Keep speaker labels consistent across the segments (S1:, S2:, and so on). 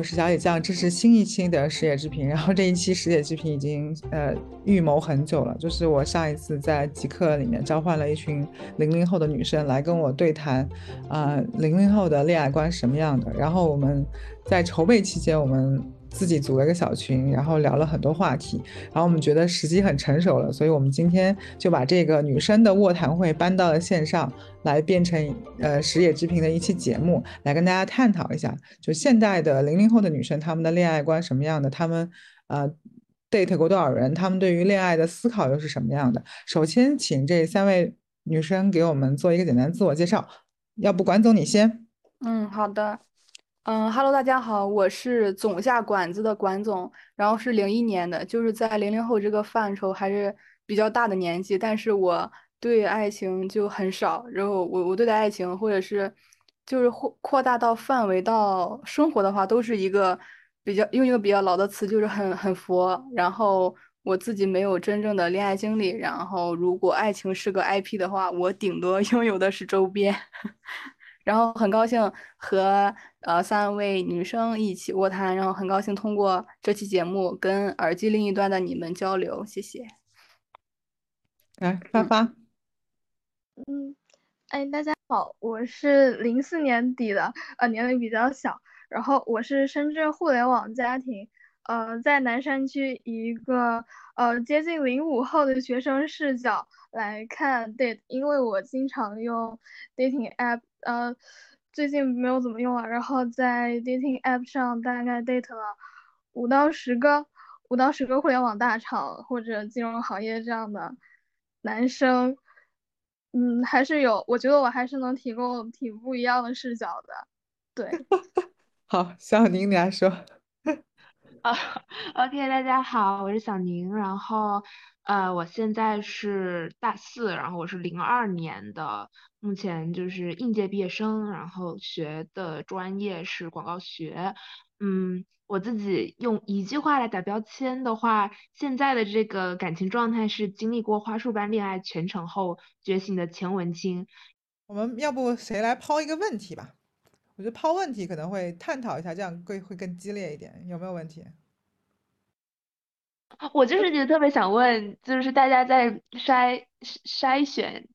S1: 我是小野酱，这是新一期的食野之平。然后这一期食野之平已经呃预谋很久了，就是我上一次在极客里面召唤了一群零零后的女生来跟我对谈，啊，零零后的恋爱观什么样的？然后我们在筹备期间，我们。自己组了一个小群，然后聊了很多话题，然后我们觉得时机很成熟了，所以我们今天就把这个女生的卧谈会搬到了线上，来变成呃食野之平的一期节目，来跟大家探讨一下，就现代的零零后的女生，她们的恋爱观什么样的，她们呃 date 过多少人，她们对于恋爱的思考又是什么样的？首先，请这三位女生给我们做一个简单自我介绍，要不管总你先。
S2: 嗯，好的。嗯哈喽，大家好，我是总下馆子的管总，然后是零一年的，就是在零零后这个范畴还是比较大的年纪，但是我对爱情就很少，然后我我对待爱情或者是就是扩扩大到范围到生活的话，都是一个比较用一个比较老的词，就是很很佛，然后我自己没有真正的恋爱经历，然后如果爱情是个 IP 的话，我顶多 拥有的是周边。然后很高兴和呃三位女生一起卧谈，然后很高兴通过这期节目跟耳机另一端的你们交流，谢谢。
S1: 来，发发。
S3: 嗯，哎，大家好，我是零四年底的，呃，年龄比较小，然后我是深圳互联网家庭，呃，在南山区一个呃接近零五后的学生视角来看 date，因为我经常用 dating app。呃，最近没有怎么用啊。然后在 dating app 上大概 date 了五到十个，五到十个互联网大厂或者金融行业这样的男生。嗯，还是有，我觉得我还是能提供挺不一样的视角的。对，
S1: 好，小宁你来说。
S4: 啊，OK，大家好，我是小宁，然后。呃，我现在是大四，然后我是零二年的，目前就是应届毕业生，然后学的专业是广告学。嗯，我自己用一句话来打标签的话，现在的这个感情状态是经历过花束般恋爱全程后觉醒的前文青。
S1: 我们要不谁来抛一个问题吧？我觉得抛问题可能会探讨一下，这样会会更激烈一点，有没有问题？
S4: 我就是觉得特别想问，就是大家在筛筛选，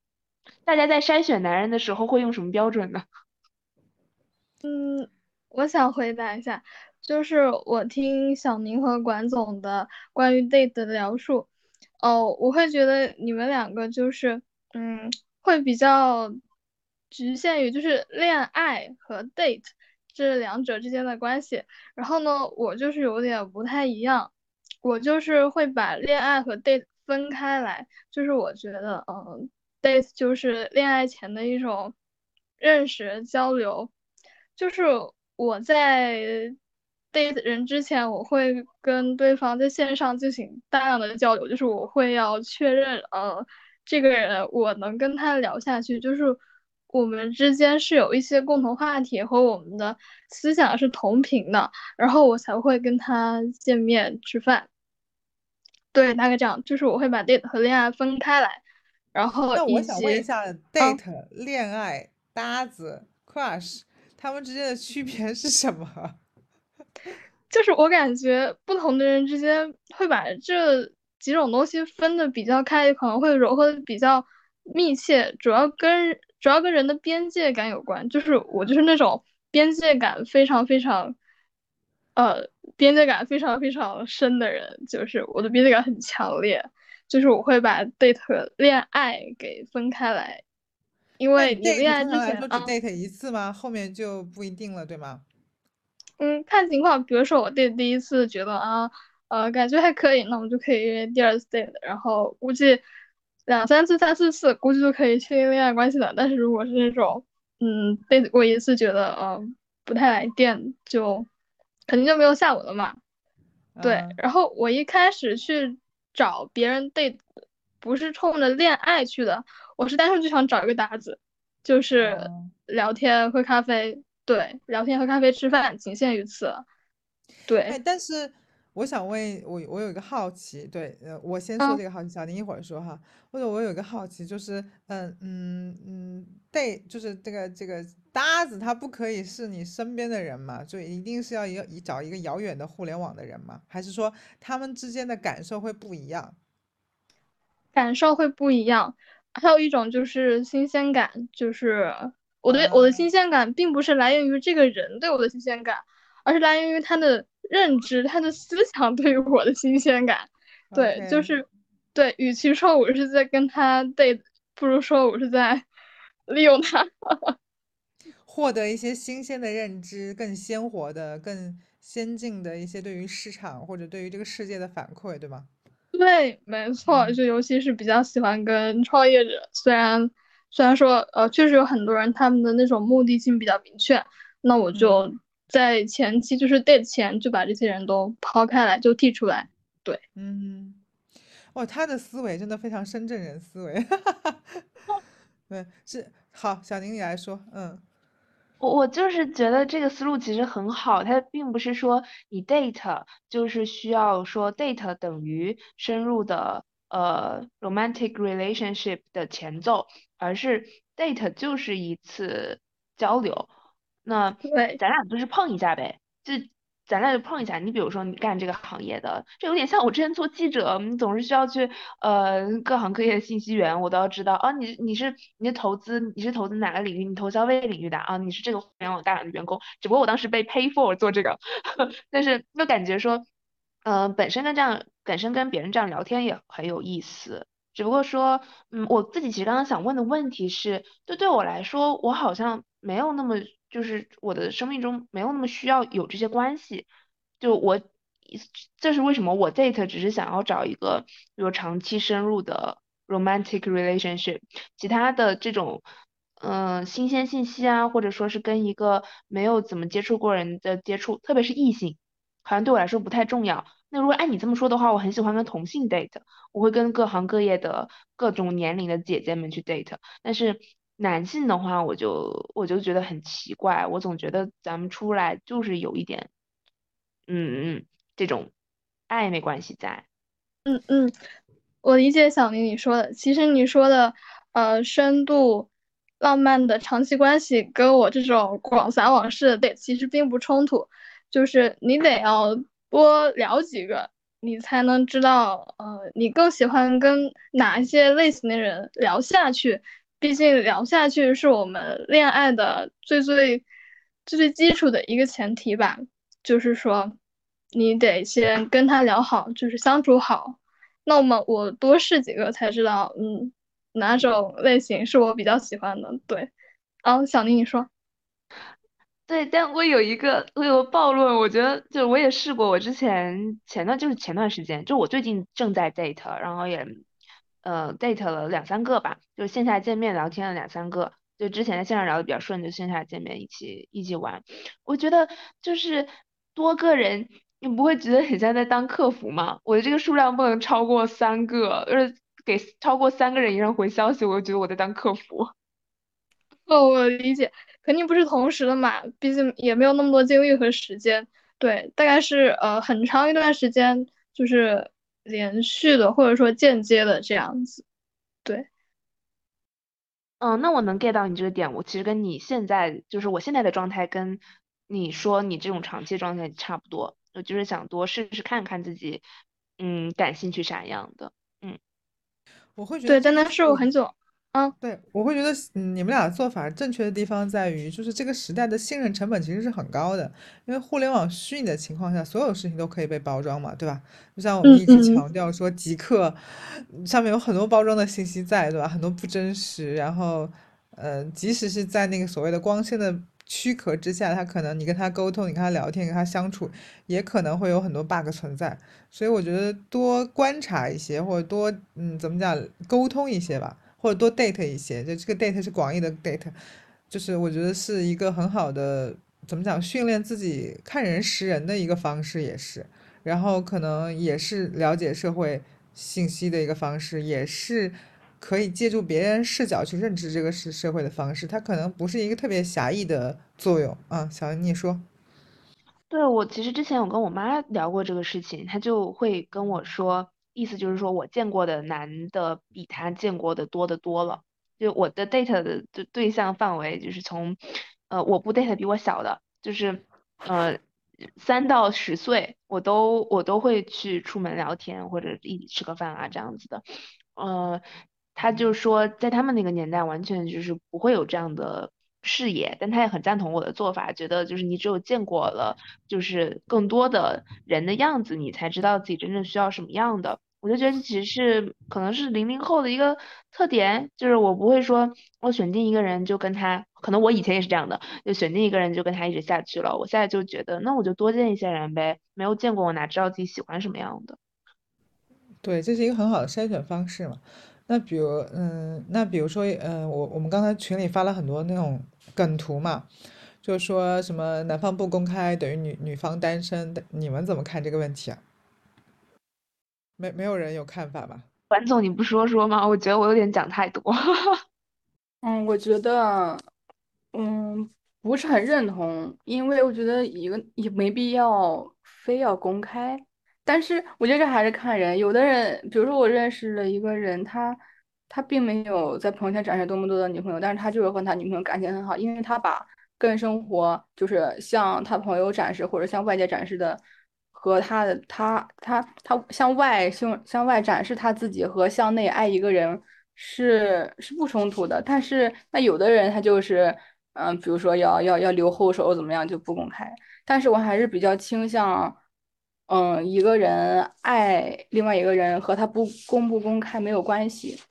S4: 大家在筛选男人的时候会用什么标准呢？
S3: 嗯，我想回答一下，就是我听小宁和管总的关于 date 的描述，哦，我会觉得你们两个就是，嗯，会比较局限于就是恋爱和 date 这两者之间的关系，然后呢，我就是有点不太一样。我就是会把恋爱和 date 分开来，就是我觉得，嗯，date 就是恋爱前的一种认识交流，就是我在 date 人之前，我会跟对方在线上进行大量的交流，就是我会要确认，呃，这个人我能跟他聊下去，就是我们之间是有一些共同话题和我们的思想是同频的，然后我才会跟他见面吃饭。对，大概这样，就是我会把 date 和恋爱分开来，然后
S1: 那我想问一下，date、恋爱、搭子、crush，他们之间的区别是什么？
S3: 就是我感觉不同的人之间会把这几种东西分的比较开，可能会融合的比较密切，主要跟主要跟人的边界感有关。就是我就是那种边界感非常非常。呃，边界感非常非常深的人，就是我的边界感很强烈，就是我会把 date 恋爱给分开来，因为你恋爱之前
S1: 只 date 一次吗？后面就不一定了，对吗？
S3: 嗯，看情况，比如说我 date 第一次觉得啊，呃，感觉还可以，那我们就可以约第二次 date，然后估计两三次、三四次，估计就可以确定恋爱关系了。但是如果是那种，嗯，date 过一次觉得嗯不太来电，就。肯定就没有下文了嘛，对。然后我一开始去找别人 date，不是冲着恋爱去的，我是单纯就想找一个搭子，就是聊天喝咖啡，对，聊天喝咖啡吃饭，仅限于此。对。
S1: 但是我想问我我有一个好奇，对，呃，我先说
S3: 嗯
S1: 这个好奇，小宁一会儿说哈。或者我有一个好奇，就是嗯嗯嗯，对，就是这个这个搭子，他不可以是你身边的人嘛？就一定是要一个找一个遥远的互联网的人吗？还是说他们之间的感受会不一样？
S3: 感受会不一样。还有一种就是新鲜感，就是我对我的
S1: 啊
S3: 新鲜感并不是来源于这个人对我的新鲜感，而是来源于他的认知、他的思想对于我的新鲜感。对，就是对，与其说我是在跟他 date，不如说我是在 利用他。
S1: 获得一些新鲜的认知，更鲜活的、更先进的一些对于市场或者对于这个世界的反馈，对吗？
S3: 对，没错，
S1: 嗯
S3: 就尤其是比较喜欢跟创业者，虽然虽然说呃，确实有很多人他们的那种目的性比较明确，那我
S1: 嗯。
S3: 就在前期就是 date 前就把这些人都抛开来，就剔出来。对，
S1: 嗯，哦，他的思维真的非常深圳人思维，对，是好，小宁你来说，嗯
S4: 我我就是觉得这个思路其实很好，它并不是说你 date 就是需要说 date 等于深入的呃 romantic relationship 的前奏，而是 date 就是一次交流。那
S3: 对，
S4: 咱俩就是碰一下呗，就咱俩就碰一下。你比如说你干这个行业的，这有点像我之前做记者，你总是需要去呃各行各业的信息源，我都要知道啊。你你是你是投资，你是投资哪个领域？你投消费领域的啊？你是这个互联网大厂的员工，只不过我当时被 pay for 做这个，但是就感觉说，呃，本身跟这样本身跟别人这样聊天也很有意思。只不过说，嗯，我自己其实刚刚想问的问题是，就对我来说，我好像没有那么，就是我的生命中没有那么需要有这些关系。就我，这是为什么我 date 只是想要找一个，比如长期深入的 romantic relationship，其他的这种，嗯、新鲜信息啊，或者说是跟一个没有怎么接触过人的接触，特别是异性，好像对我来说不太重要。那如果按你这么说的话，我很喜欢跟同性 date。我会跟各行各业的各种年龄的姐姐们去 date，但是男性的话，我就我就觉得很奇怪，我总觉得咱们出来就是有一点，嗯嗯，这种暧昧关系在。
S3: 嗯嗯，我理解小林你说的。其实你说的呃深度浪漫的长期关系，跟我这种广撒网式的其实并不冲突，就是你得要多聊几个。你才能知道，呃，你更喜欢跟哪一些类型的人聊下去。毕竟聊下去是我们恋爱的最最最最基础的一个前提吧。就是说，你得先跟他聊好，就是相处好。那么我多试几个才知道，嗯，哪种类型是我比较喜欢的。对，啊，小宁你说，
S4: 对，但我有一个我有个暴论，我觉得就我也试过，我之前前段就是前段时间，就我最近正在 date，然后也呃 date 了两三个吧，就线下见面聊天了两三个，就之前在线上聊的比较顺，就线下见面一起一起玩。我觉得就是多个人，你不会觉得很像在当客服吗？我的这个数量不能超过三个，就是给超过三个人以上回消息，我就觉得我在当客服。
S3: 哦，我理解，肯定不是同时的嘛，毕竟也没有那么多精力和时间。对，大概是呃很长一段时间，就是连续的或者说间接的这样子。对。
S4: 嗯，那我能 get 到你这个点。我其实跟你现在就是我现在的状态，跟你说你这种长期状态差不多。我就是想多试试看看自己，嗯，感兴趣啥样的。嗯，
S1: 我会觉得
S3: 对，
S1: 这个
S3: 但那是我很久，嗯，
S1: 对，我会觉得嗯你们俩做法正确的地方在于，就是这个时代的信任成本其实是很高的，因为互联网虚拟的情况下，所有事情都可以被包装嘛，对吧？就像我们一直强调说，极客上面有很多包装的信息在，对吧？很多不真实，然后呃，即使是在那个所谓的光鲜的躯壳之下，他可能你跟他沟通，你跟他聊天，跟他相处，也可能会有很多 bug 存在。所以我觉得多观察一些，或者多嗯怎么讲沟通一些吧，或者多 date 一些。就这个 date 是广义的 date，就是我觉得是一个很好的怎么讲训练自己看人识人的一个方式，也是。然后可能也是了解社会信息的一个方式，也是可以借助别人视角去认知这个是社会的方式。它可能不是一个特别狭义的作用啊。小恩，你说。
S4: 对，我其实之前有跟我妈聊过这个事情，她就会跟我说，意思就是说我见过的男的比他见过的多得多了。就我的 date 的对对象范围就是从，呃，我不 date 比我小的，就是呃三到十岁，我都我都会去出门聊天或者一起吃个饭啊这样子的。呃，他就说在他们那个年代完全就是不会有这样的。视野，但他也很赞同我的做法，觉得就是你只有见过了，就是更多的人的样子，你才知道自己真正需要什么样的。我就觉得这其实是可能是零零后的一个特点，就是我不会说我选定一个人就跟他，可能我以前也是这样的，就选定一个人就跟他一直下去了。我现在就觉得，那我就多见一些人呗，没有见过我哪知道自己喜欢什么样的？
S1: 对，这是一个很好的筛选方式嘛。那比如，嗯，那比如说，嗯，我我们刚才群里发了很多那种梗图嘛，就是说什么男方不公开等于女女方单身，你们怎么看这个问题啊？没没有人有看法吧？
S4: 管总，你不说说吗？我觉得我有点讲太多。
S2: 嗯，我觉得，嗯，不是很认同，因为我觉得一个也没必要非要公开。但是我觉得这还是看人，有的人，比如说我认识了一个人，他他并没有在朋友圈展示多么多的女朋友，但是他就是和他女朋友感情很好，因为他把个人生活就是向他朋友展示或者向外界展示的。和他的他他他向外向向外展示他自己和向内爱一个人是是不冲突的，但是那有的人他就是嗯，比如说要要要留后手怎么样就不公开，但是我还是比较倾向嗯一个人爱另外一个人和他不公不公开没有关系。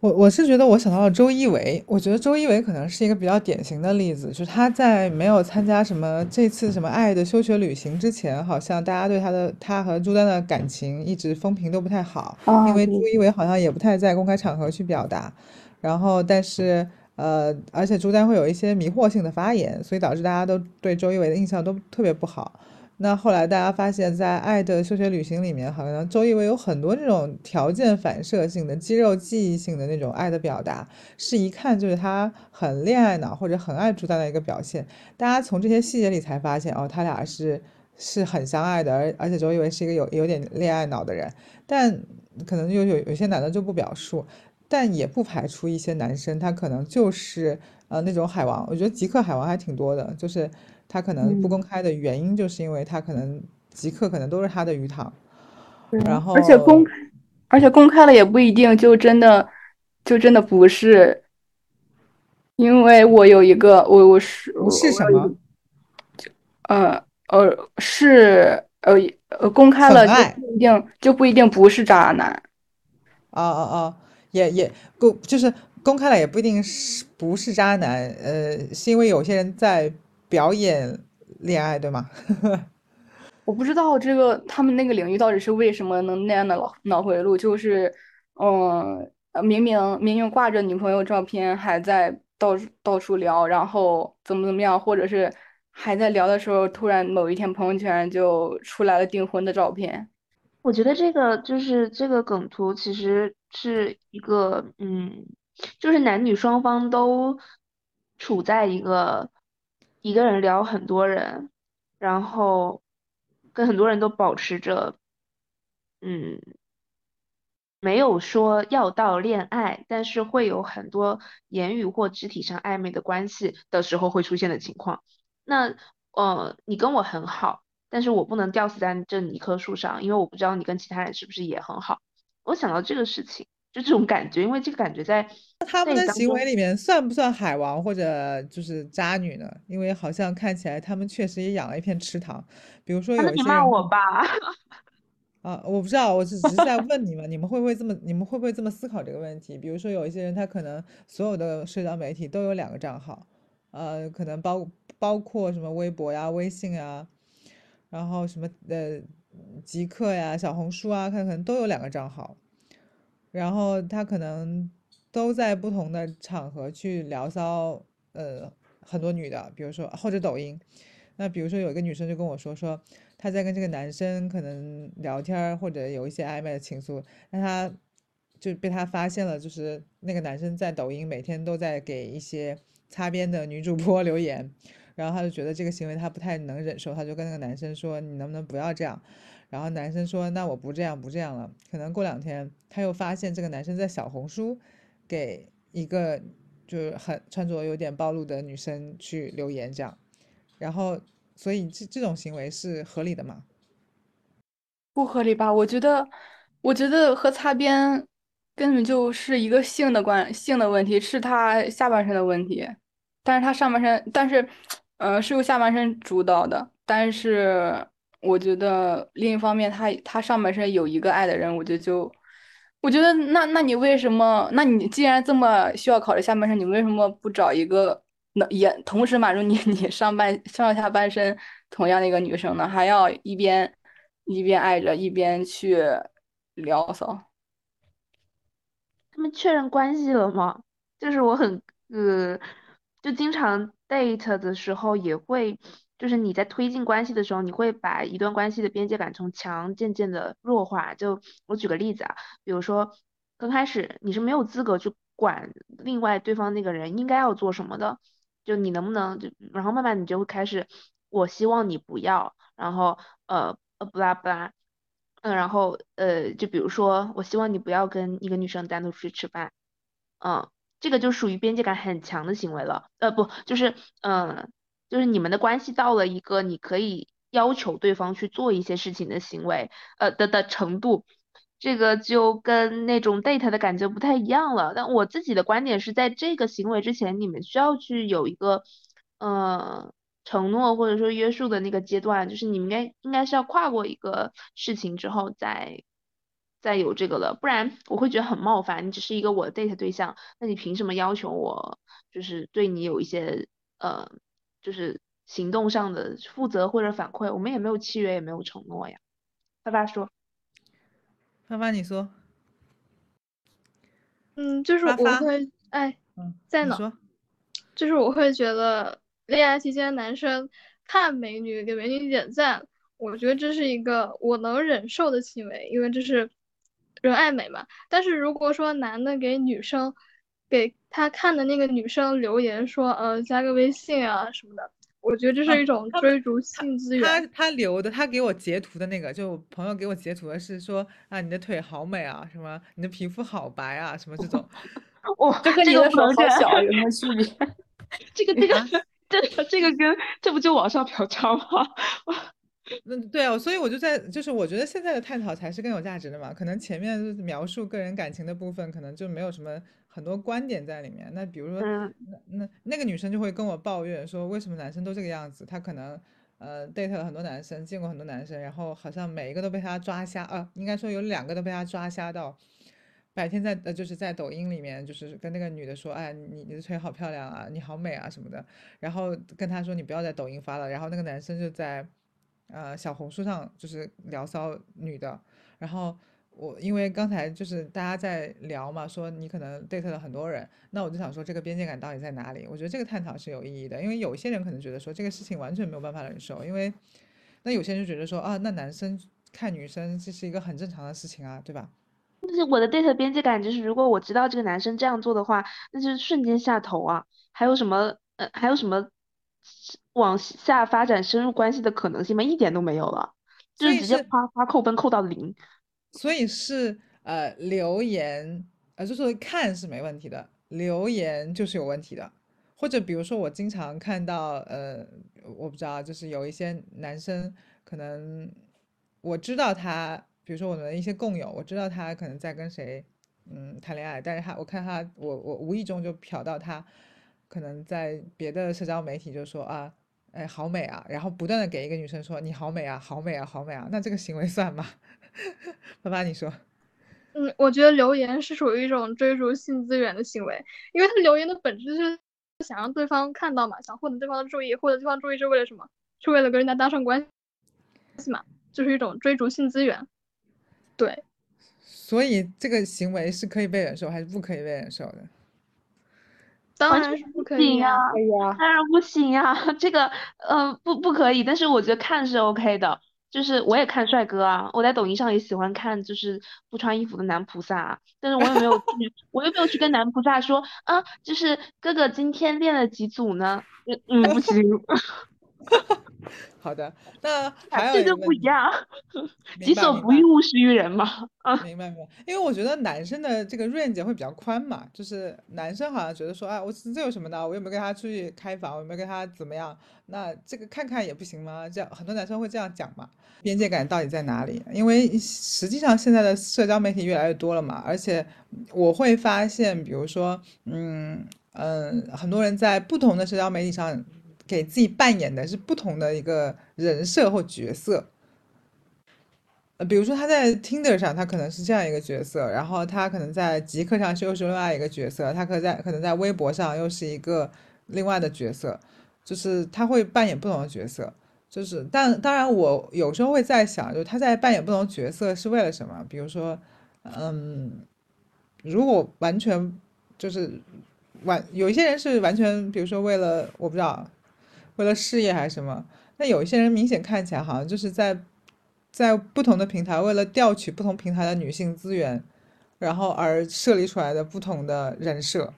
S1: 我我是觉得，我想到了周一围，我觉得周一围可能是一个比较典型的例子，就是他在没有参加什么这次什么爱的休学旅行之前，好像大家对他的他和朱丹的感情一直风评都不太好，因为周一围好像也不太在公开场合去表达，然后但是呃，而且朱丹会有一些迷惑性的发言，所以导致大家都对周一围的印象都特别不好。那后来大家发现，在《爱的休学旅行》里面，好像周一围有很多这种条件反射性的、肌肉记忆性的那种爱的表达，是一看就是他很恋爱脑或者很爱朱丹的一个表现。大家从这些细节里才发现，哦，他俩是是很相爱的，而而且周一围是一个有有点恋爱脑的人。但可能就有有些男的就不表述，但也不排除一些男生他可能就是呃那种海王。我觉得极客海王还挺多的，就是。他可能不公开的原因，就是因为他可能即刻可能都是他的鱼塘，然后
S2: 而且公开，而且公开了也不一定就真的就真的不是，因为我有一个我我是
S1: 是什么？
S2: 呃呃是呃呃公开了就不一定就不一定不是渣男，
S1: 啊啊啊也也公就是公开了也不一定是不是渣男，呃是因为有些人在。表演恋爱对吗？
S2: 我不知道这个他们那个领域到底是为什么能那样的脑脑回路，就是，嗯，明明明明挂着女朋友照片还在到到处聊，然后怎么怎么样，或者是还在聊的时候，突然某一天朋友圈就出来了订婚的照片。
S4: 我觉得这个就是这个梗图其实是一个，嗯，就是男女双方都处在一个。一个人聊很多人，然后跟很多人都保持着，嗯，没有说要到恋爱，但是会有很多言语或肢体上暧昧的关系的时候会出现的情况。那，呃，你跟我很好，但是我不能吊死在这一棵树上，因为我不知道你跟其他人是不是也很好。我想到这个事情。就这种感觉，因为这个感觉在
S1: 他们的行为里面算不算海王或者就是渣女呢？因为好像看起来他们确实也养了一片池塘，比如说有一些
S4: 你骂我吧？
S1: 啊，我不知道，我只只是在问你们，你们会不会这么，你们会不会这么思考这个问题？比如说有一些人，他可能所有的社交媒体都有两个账号，呃，可能包包括什么微博呀、微信呀，然后什么呃极客呀、小红书啊，看可能都有两个账号。然后他可能都在不同的场合去聊骚，呃，很多女的，比如说或者抖音，那比如说有一个女生就跟我说说，她在跟这个男生可能聊天或者有一些暧昧的情愫，那她就被他发现了，就是那个男生在抖音每天都在给一些擦边的女主播 留言，然后他就觉得这个行为他不太能忍受，他就跟那个男生说：“你能不能不要这样？”然后男生说：“那我不这样，不这样了。”可能过两天他又发现这个男生在小红书给一个就是很穿着有点暴露的女生去留言，这样，然后所以这这种行为是合理的吗？
S2: 不合理吧？我觉得，我觉得和擦边根本就是一个性的关性的问题，是他下半身的问题，但是他上半身，但是，呃，是由下半身主导的，但是我觉得另一方面，他他上半身有一个爱的人，我觉得就，我觉得那那你为什么？那你既然这么需要考虑下半身，你为什么不找一个能也同时满足你 你上半上下半身同样的一个女生呢？还要一边。一边爱着，一边去聊骚。
S4: 他们确认关系了吗？就是我很呃，就经常 date 的时候也会，就是你在推进关系的时候，你会把一段关系的边界感从强渐渐的弱化。就我举个例子啊，比如说刚开始你是没有资格去管另外对方那个人应该要做什么的，就你能不能就，然后慢慢你就会开始，我希望你不要，然后呃。呃，不拉不拉，嗯，然后呃，就比如说，我希望你不要跟一个女生单独出去吃饭，嗯，这个就属于边界感很强的行为了，呃，不，就是，嗯，就是你们的关系到了一个你可以要求对方去做一些事情的行为，呃的的程度，这个就跟那种 date 的感觉不太一样了。但我自己的观点是在这个行为之前，你们需要去有一个，嗯。承诺或者说约束的那个阶段，就是你们应该应该是要跨过一个事情之后再再有这个了，不然我会觉得很冒犯。你只是一个我 date 对象，那你凭什么要求我就是对你有一些呃就是行动上的负责或者反馈？我们也没有契约，也没有承诺呀。爸爸说，
S1: 爸爸你说，
S3: 嗯，就是我会哎，在哪？就是我会觉得。恋爱期间，男生看美女给美女点赞，我觉得这是一个我能忍受的行为，因为这是人爱美嘛。但是如果说男的给女生给他看的那个女生留言说，呃，加个微信啊什么的，我觉得这是一种追逐性资源。
S1: 他他留的，他给我截图的那个，就朋友给我截图的是说啊，你的腿好美啊，什么你的皮肤好白啊，什么这种。
S4: 哇，
S2: 这跟你的手好小有什么区别？
S4: 这 个这个。这 这个跟这不就网上嫖娼吗？
S1: 嗯，对啊，所以我就在，就是我觉得现在的探讨才是更有价值的嘛。可能前面描述个人感情的部分，可能就没有什么很多观点在里面。那比如说，那那那个女生就会跟我抱怨说，为什么男生都这个样子？她可能呃 date 了很多男生，见过很多男生，然后好像每一个都被他抓瞎啊，应该说有两个都被他抓瞎到。白天在呃就是在抖音里面，就是跟那个女的说，哎，你你的腿好漂亮啊，你好美啊什么的，然后跟她说你不要在抖音发了，然后那个男生就在，呃小红书上就是聊骚女的，然后我因为刚才就是大家在聊嘛，说你可能 date 了很多人，那我就想说这个边界感到底在哪里？我觉得这个探讨是有意义的，因为有一些人可能觉得说这个事情完全没有办法忍受，因为那有些人就觉得说啊，那男生看女生这是一个很正常的事情啊，对吧？
S4: 就是我的 date 边界感，就是如果我知道这个男生这样做的话，那就是瞬间下头啊！还有什么呃，还有什么往下发展深入关系的可能性吗？一点都没有了，就是直接啪啪扣分扣到零。
S1: 所以是呃留言呃，就是看是没问题的，留言就是有问题的。或者比如说我经常看到呃，我不知道，就是有一些男生可能我知道他。比如说我们的一些共友，我知道他可能在跟谁，嗯，谈恋爱，但是他我看他，我我无意中就瞟到他，可能在别的社交媒体就说啊，哎，好美啊，然后不断的给一个女生说你好美啊，好美啊，好美啊，那这个行为算吗？爸爸你说？
S3: 嗯，我觉得留言是属于一种追逐性资源的行为，因为他留言的本质是想让对方看到嘛，想获得对方的注意，获得对方注意是为了什么？是为了跟人家搭上关系嘛，就是一种追逐性资源。对，
S1: 所以这个行为是可以被忍受还是不可以被忍受的？
S3: 当然是不可以
S4: 呀，当然不行呀。这个呃不不可以，但是我觉得看是 OK 的。就是我也看帅哥啊，我在抖音上也喜欢看，就是不穿衣服的男菩萨，啊但是我也没有去，我又没有去跟男菩萨说啊，就是哥哥今天练了几组呢？嗯嗯，不行。
S1: 好的，那还有一
S4: 这就不一样，己所不欲，勿施于人嘛。啊，
S1: 明白明白，因为我觉得男生的这个 range 会比较宽嘛，就是男生好像觉得说，啊，我这这有什么的？我又没跟他出去开房，我又没跟他怎么样，那这个看看也不行吗？这样很多男生会这样讲嘛，边界感到底在哪里？因为实际上现在的社交媒体越来越多了嘛，而且我会发现，比如说，嗯嗯，很多人在不同的社交媒体上给自己扮演的是不同的一个人设或角色。呃，比如说他在 Tinder 上，他可能是这样一个角色，然后他可能在极客上是又是另外一个角色，他可在可能在微博上又是一个另外的角色，就是他会扮演不同的角色，就是但当然我有时候会在想，就是他在扮演不同角色是为了什么？比如说，嗯，如果完全就是完，有一些人是完全，比如说为了我不知道，为了事业还是什么，那有一些人明显看起来好像就是在在不同的平台，为了调取不同平台的女性资源，然后而设立出来的不同的人设。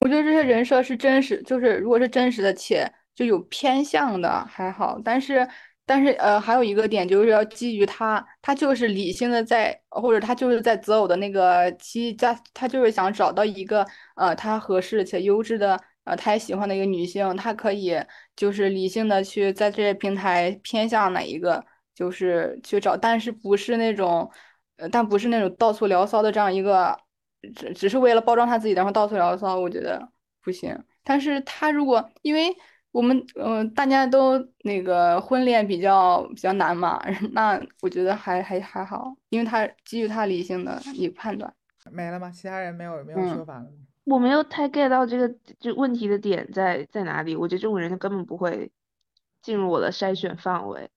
S2: 我觉得这些人设是真实，就是如果是真实的且就有偏向的还好，但是但是呃还有一个点就是要基于他他就是理性的在或者他就是在择偶的那个期家他就是想找到一个呃他合适且优质的呃他也喜欢的一个女性，他可以就是理性的去在这些平台偏向哪一个就是去找，但是不是那种呃但不是那种到处聊骚的这样一个。只只是为了包装他自己，然后到处聊骚，我觉得不行。但是他如果因为我们嗯、呃大家都那个婚恋比较比较难嘛，那我觉得还还还好，因为他基于他理性的一个判断。
S1: 没了吗？其他人没有没有
S2: 嗯
S1: 说法了吗
S4: 我没有太 get 到这个就问题的点在在哪里，我觉得这种人根本不会进入我的筛选范围。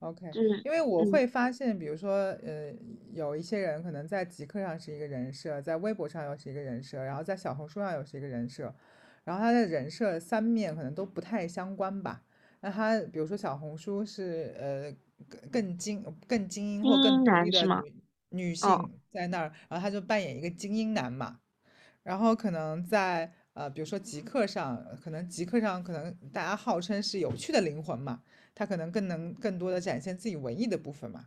S1: ？OK，
S4: 就是
S1: 因为我
S4: 嗯
S1: 会发现，比如说，呃，有一些人可能在极客上是一个人设，在微博上又是一个人设，然后在小红书上又是一个人设，然后他的人设三面可能都不太相关吧。那他比如说小红书是呃更更精更精英或更独立的女性在那儿，然后他就扮演一个精英男嘛。然后可能在呃，比如说极客上，可能极客上可能大家号称是有趣的灵魂嘛，他可能更能更多的展现自己文艺的部分嘛。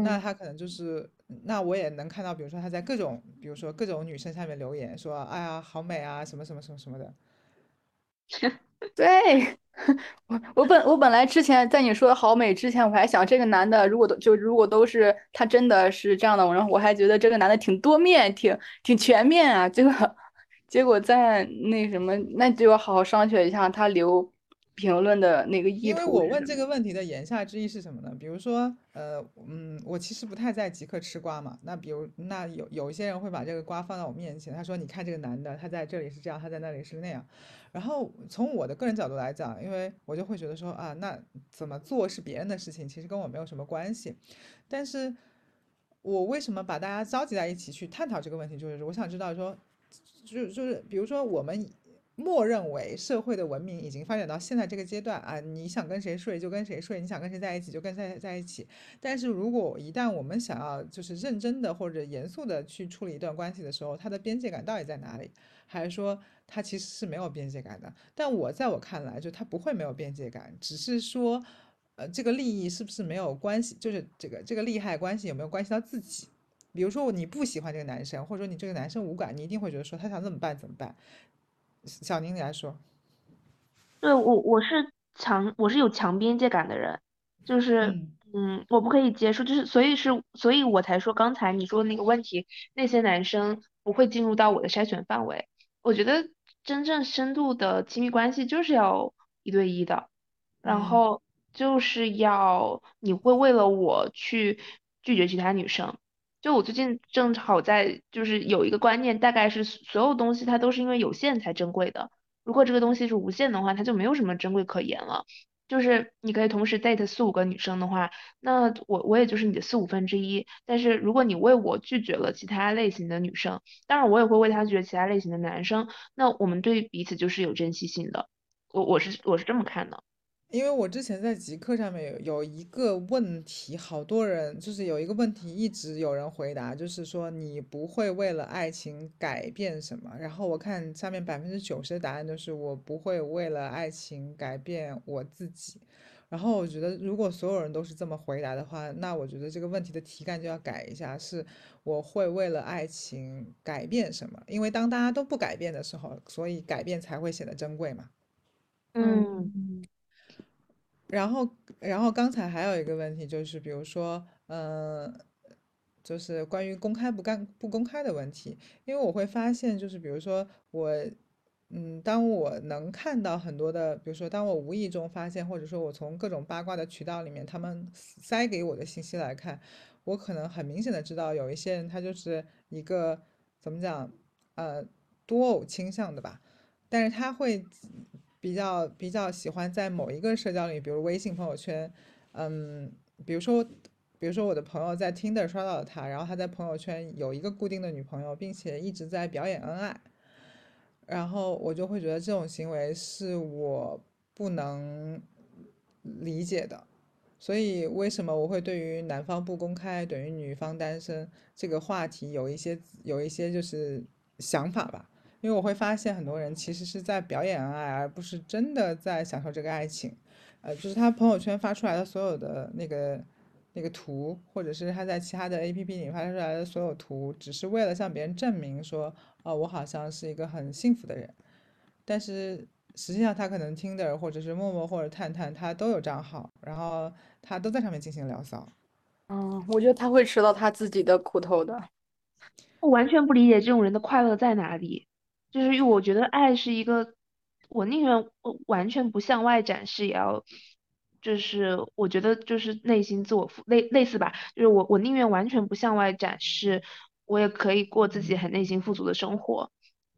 S1: 那
S2: 嗯，
S1: 他可能就是，那我也能看到，比如说他在各种，比如说各种女生下面留言说，哎呀，好美啊，什么什么什么什么的。
S2: 对，我我本我本来之前在你说的好美之前，我还想这个男的如果都就如果都是他真的是这样的，然后我还觉得这个男的挺多面，挺挺全面啊。结果结果在那什么，那就要好好商榷一下他留评论的那个意
S1: 因为。我问这个问题的言下之意是什么呢？比如说，呃，嗯，我其实不太在极客吃瓜嘛。那比如，那有有一些人会把这个瓜放到我面前，他说：“你看这个男的，他在这里是这样，他在那里是那样。”然后从我的个人角度来讲，因为我就会觉得说啊，那怎么做是别人的事情，其实跟我没有什么关系。但是我为什么把大家召集在一起去探讨这个问题，就是我想知道说，就就是比如说我们默认为社会的文明已经发展到现在这个阶段啊，你想跟谁睡就跟谁睡，你想跟谁在一起就跟谁在一起。但是如果一旦我们想要就是认真的或者严肃的去处理一段关系的时候，它的边界感到底在哪里？还是说它其实是没有边界感的？但我在我看来，就它不会没有边界感，只是说，呃，这个利益是不是没有关系？就是这个这个利害关系有没有关系到自己？比如说你不喜欢这个男生，或者说你这个男生无感，你一定会觉得说他想怎么办怎么办。小宁你来说，
S4: 对，我我是强，我是有强边界感的人，就是
S1: 嗯
S4: 嗯，我不可以接受，就是所以是，所以我才说刚才你说的那个问题，那些男生不会进入到我的筛选范围。我觉得真正深度的亲密关系就是要一对一的，然
S1: 嗯
S4: 后就是要你会为了我去拒绝其他女生。就我最近正好在就是有一个观念，大概是所有东西它都是因为有限才珍贵的。如果这个东西是无限的话，它就没有什么珍贵可言了。就是你可以同时 date 四五个女生的话，那我我也就是你的四五分之一。但是如果你为我拒绝了其他类型的女生，当然我也会为他拒绝其他类型的男生，那我们对彼此就是有珍惜性的。我我是我是这么看的。
S1: 因为我之前在极客上面有有一个问题，好多人就是有一个问题一直有人回答，就是说你不会为了爱情改变什么。然后我看下面百分之九十的答案都是我不会为了爱情改变我自己。然后我觉得如果所有人都是这么回答的话，那我觉得这个问题的题干就要改一下，是我会为了爱情改变什么？因为当大家都不改变的时候，所以改变才会显得珍贵嘛。
S4: 嗯
S2: 嗯
S1: 然后，然后刚才还有一个问题就是，比如说，嗯、就是关于公开不干不公开的问题，因为我会发现，就是比如说我，嗯，当我能看到很多的，比如说当我无意中发现，或者说我从各种八卦的渠道里面他们塞给我的信息来看，我可能很明显的知道有一些人他就是一个怎么讲，呃，多偶倾向的吧。但是他会比较比较喜欢在某一个社交里，比如微信朋友圈，嗯，比如说，比如说我的朋友在 Tinder 刷到了他，然后他在朋友圈有一个固定的女朋友，并且一直在表演恩爱，然后我就会觉得这种行为是我不能理解的。所以为什么我会对于男方不公开，等于女方单身这个话题有一些有一些就是想法吧？因为我会发现很多人其实是在表演恩爱，而不是真的在享受这个爱情。呃，就是他朋友圈发出来的所有的那个那个图，或者是他在其他的 APP 里发出来的所有图，只是为了向别人证明说，哦，我好像是一个很幸福的人。但是实际上他可能 Tinder 或者是陌陌或者探探，他都有账号，然后他都在上面进行聊骚。
S2: 嗯，我觉得他会吃到他自己的苦头的。
S4: 我完全不理解这种人的快乐在哪里。就是因为我觉得爱是一个，我宁愿我完全不向外展示，也要，就是我觉得就是内心自我富类类似吧，就是我我宁愿完全不向外展示，我也可以过自己很内心富足的生活。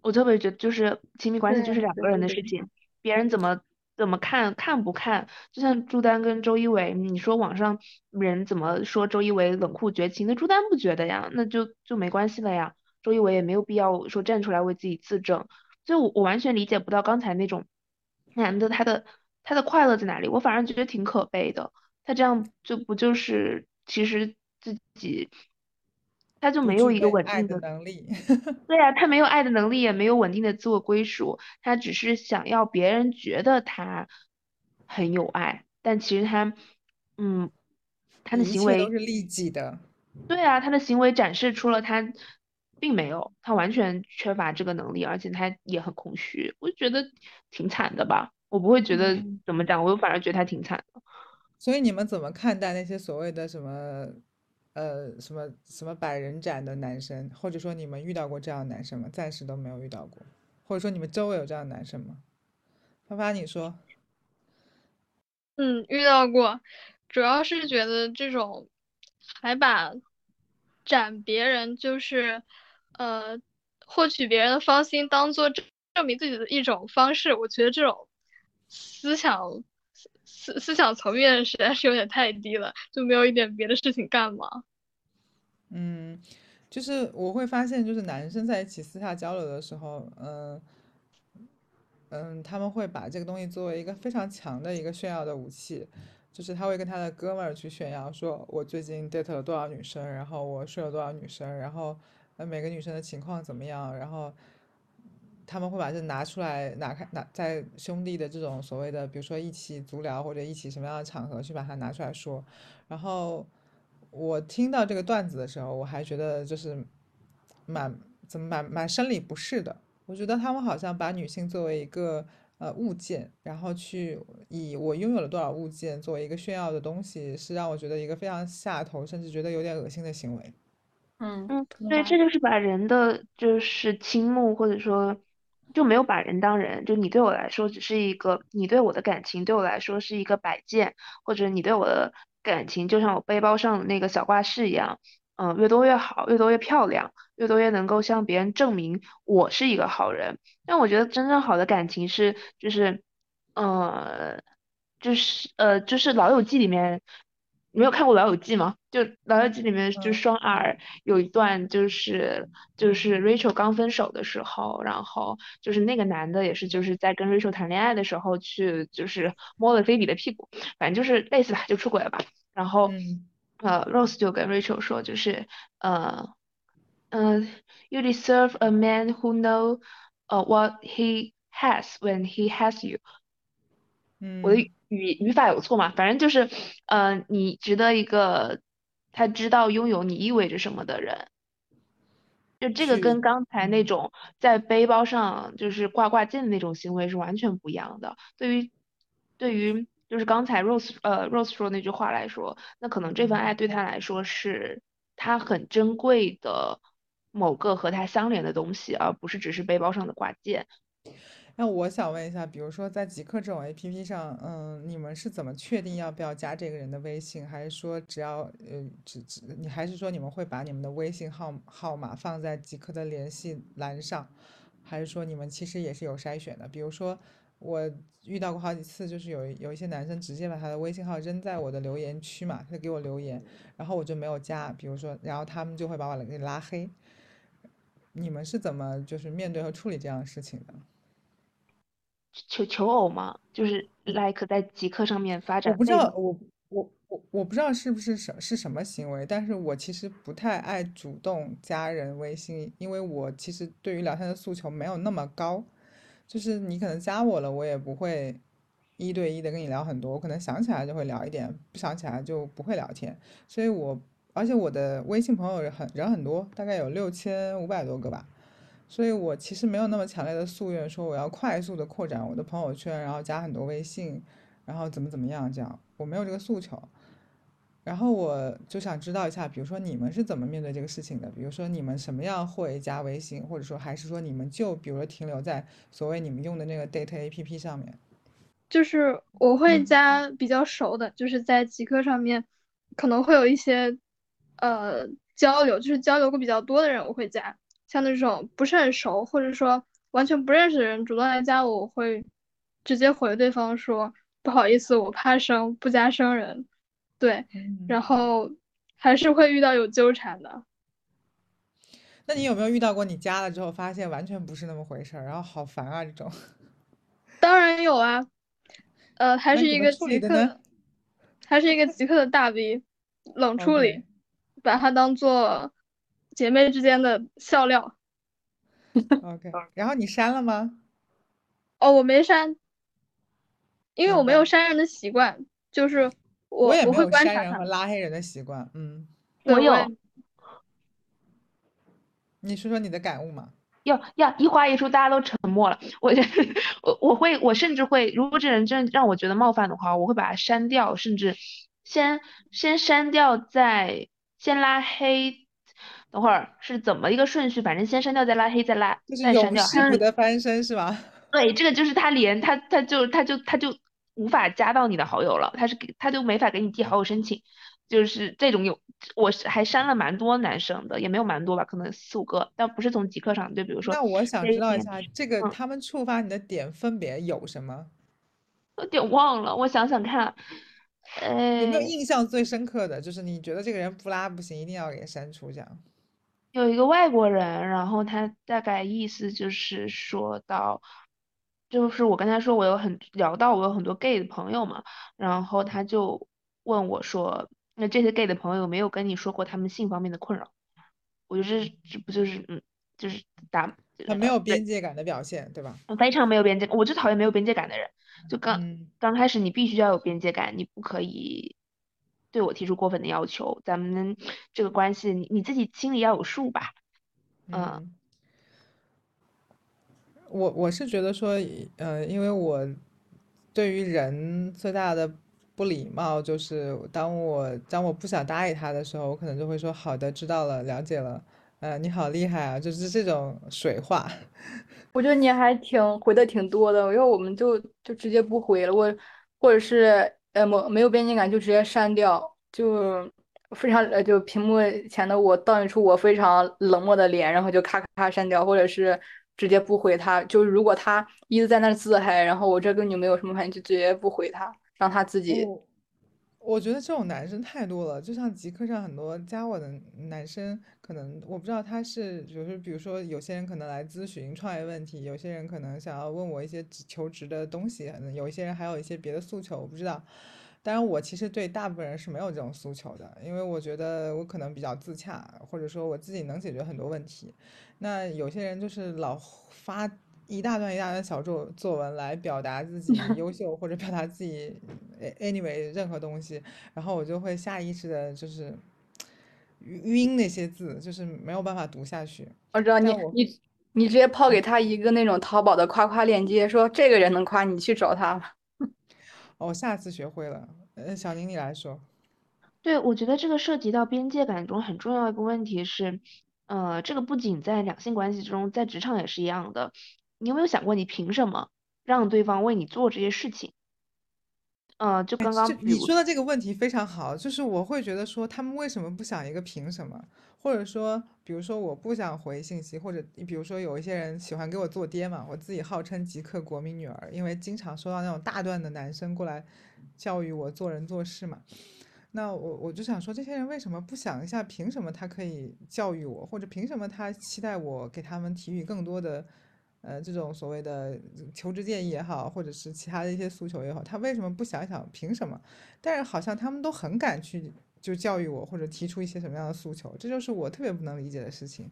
S4: 我特别觉得就是亲密关系就是两个人的事情，别人怎么怎么看看不看，就像朱丹跟周一围，你说网上人怎么说周一围冷酷绝情，那朱丹不觉得呀，那就就没关系了呀。周一围也没有必要说站出来为自己自证，所以我我完全理解不到刚才那种男的他的他的快乐在哪里，我反而觉得挺可悲的。他这样就不就是其实自己他就没有一个稳定的，
S1: 的能力。
S4: 对呀，他没有爱的能力，也没有稳定的自我归属，他只是想要别人觉得他很有爱，但其实他嗯他的行为。
S1: 都是利己的。
S4: 对啊，他的行为展示出了他并没有，他完全缺乏这个能力，而且他也很空虚，我就觉得挺惨的吧。我不会觉得
S2: 嗯，
S4: 怎么讲，我反而觉得他挺惨的。
S1: 所以你们怎么看待那些所谓的什么，呃，什么什么百人斩的男生，或者说你们遇到过这样的男生吗？暂时都没有遇到过，或者说你们周围有这样的男生吗？发发，你说，
S3: 嗯，遇到过，主要是觉得这种还把斩别人就是呃获取别人的芳心当做证证明自己的一种方式，我觉得这种思想思思想层面实在是有点太低了，就没有一点别的事情干吗？
S1: 嗯，就是我会发现，就是男生在一起私下交流的时候，嗯嗯，他们会把这个东西作为一个非常强的一个炫耀的武器，就是他会跟他的哥们儿去炫耀，说我最近 date 了多少女生，然后我睡了多少女生，然后呃每个女生的情况怎么样，然后他们会把这拿出来，拿开拿在兄弟的这种所谓的，比如说一起足疗或者一起什么样的场合去把它拿出来说。然后我听到这个段子的时候，我还觉得就是蛮怎么蛮蛮生理不适的。我觉得他们好像把女性作为一个呃物件，然后去以我拥有了多少物件作为一个炫耀的东西，是让我觉得一个非常下头，甚至觉得有点恶心的行为。
S2: 嗯，
S4: 嗯，对，这就是把人的就是倾慕，或者说就没有把人当人。就你对我来说只是一个，你对我的感情对我来说是一个摆件，或者你对我的感情就像我背包上的那个小挂饰一样，嗯、越多越好，越多越漂亮，越多越能够向别人证明我是一个好人。但我觉得真正好的感情是，就是，呃，就是呃，就是《老友记》里面。没有看过《老友记》吗？就《老友记》里面就双儿有一段就是就是 Rachel 刚分手的时候，然后就是那个男的也是就是在跟 Rachel 谈恋爱的时候去就是摸了菲比的屁股，反正就是类似吧，就出轨了吧。然后呃，Rose 就跟 Rachel 说，就是呃嗯，You deserve a man who know 呃 what he has when he has you。我的语语法有错吗？反正就是，呃，你值得一个他知道拥有你意味着什么的人。就这个跟刚才那种在背包上就是挂挂件的那种行为是完全不一样的。对于对于就是刚才 Rose 呃 Rose 说那句话来说，那可能这份爱对他来说是他很珍贵的某个和他相连的东西，而不是只是背包上的挂件。
S1: 那我想问一下，比如说在极客这种 A P P 上，嗯，你们是怎么确定要不要加这个人的微信？还是说只要呃只只你还是说你们会把你们的微信号号码放在极客的联系栏上？还是说你们其实也是有筛选的？比如说我遇到过好几次，就是有有一些男生直接把他的微信号扔在我的留言区嘛，他给我留言，然后我就没有加，比如说，然后他们就会把我给拉黑。你们是怎么就是面对和处理这样的事情的？
S4: 求求偶嘛？就是 like 在极客上面发展。
S1: 我不知道，我我我我不知道是不是什是什么行为，但是我其实不太爱主动加人微信，因为我其实对于聊天的诉求没有那么高，就是你可能加我了，我也不会一对一的跟你聊很多，我可能想起来就会聊一点，不想起来就不会聊天，所以我而且我的微信朋友人很人很多，大概有六千五百多个吧。所以我其实没有那么强烈的夙愿，说我要快速的扩展我的朋友圈，然后加很多微信，然后怎么怎么样这样，我没有这个诉求。然后我就想知道一下，比如说你们是怎么面对这个事情的？比如说你们什么样会加微信，或者说还是说你们就比如说停留在所谓你们用的那个 date A P P 上面？
S3: 就是我会加比较熟的，就是在极客上面可能会有一些呃交流，就是交流过比较多的人我会加。像那种不是很熟，或者说完全不认识的人主动来加我，我会直接回对方说不好意思，我怕生，不加生人。对，然后还是会遇到有纠缠的。
S1: 那你有没有遇到过你加了之后发现完全不是那么回事儿，然后好烦啊这种？
S3: 当然有啊，呃，还是一个极客，还是一个极客的大 V，冷处理，把它当做。姐妹之间的笑料。
S1: OK，然后你删了吗？
S3: 哦，我没删，因为我没有删人的习惯，就是我
S1: 我也
S3: 没
S1: 有删人和拉黑人的习惯。嗯，
S4: 我有。
S1: 你说说你的感悟嘛？
S4: 要要一花一树，大家都沉默了。我 我我会，我甚至会，如果这人真让我觉得冒犯的话，我会把他删掉，甚至先先删掉，再先拉黑。等会儿是怎么一个顺序？反正先删掉，再拉黑，再拉，再删掉。
S1: 永不得翻身是吧？
S4: 对，这个就是他连他他就他就他就无法加到你的好友了，他是给他就没法给你递好友申请，就是这种有，我是还删了蛮多男生的，也没有蛮多吧，可能四五个，但不是从极客上，就比如说。
S1: 那我想知道一下，这个他们触发你的点分别有什么？
S4: 有点忘了，我想想看，呃，
S1: 有没有印象最深刻的就是你觉得这个人不拉不行，一定要给删除这样？
S4: 有一个外国人，然后他大概意思就是说到，就是我跟他说我有很聊到我有很多 gay 的朋友嘛，然后他就问我说，那这些 gay 的朋友没有跟你说过他们性方面的困扰？我就是这不就是嗯，就是打
S1: 很没有边界感的表现，对吧？
S4: 非常没有边界，我就讨厌没有边界感的人。就刚刚开始你必须要有边界感，你不可以。对我提出过分的要求，咱们 这个关系你你自己心里要有数吧。
S1: 嗯，我我是觉得说，呃，因为我对于人最大的不礼貌就是，当我当我不想搭理他的时候，我可能就会说好的，知道了，了解了。呃，你好厉害啊，就是这种水话。
S2: 我觉得你还挺回的挺多的，因为我们就就直接不回了，我或者是。呃，没没有边界感就直接删掉，就非常呃，就屏幕前的我倒映出我非常冷漠的脸，然后就咔咔删掉，或者是直接不回他。就是如果他一直在那自嗨，然后我这跟你没有什么关系，就直接不回他，让他自己
S1: 我觉得这种男生太多了，就像极客上很多加我的男生，可能我不知道他是，就是比如说有些人可能来咨询创业问题，有些人可能想要问我一些求职的东西，可能有一些人还有一些别的诉求，我不知道。当然，我其实对大部分人是没有这种诉求的，因为我觉得我可能比较自洽，或者说我自己能解决很多问题。那有些人就是老发一大段一大段小作作文来表达自己 优秀或者表达自己 anyway 任何东西，然后我就会下意识的就是晕那些字，就是没有办法读下去。
S2: 我知道你你你直接抛给他一个那种淘宝的夸夸链接，说这个人能夸你去找他。
S1: 哦，下次学会了。呃，小宁你来说。
S4: 对，我觉得这个涉及到边界感中很重要一个问题是，呃，这个不仅在两性关系中，在职场也是一样的。你有没有想过，你凭什么让对方为你做这些事情？呃，就刚刚
S1: 你说的这个问题非常好，就是我会觉得说，他们为什么不想一个凭什么？或者说，比如说我不想回信息，或者你比如说有一些人喜欢给我做爹嘛，我自己号称极客国民女儿，因为经常收到那种大段的男生过来教育我做人做事嘛。那我我就想说，这些人为什么不想一下，凭什么他可以教育我，或者凭什么他期待我给他们提予更多的？呃，这种所谓的求职建议也好，或者是其他的一些诉求也好，他为什么不想想凭什么？但是好像他们都很敢去就教育我，或者提出一些什么样的诉求，这就是我特别不能理解的事情。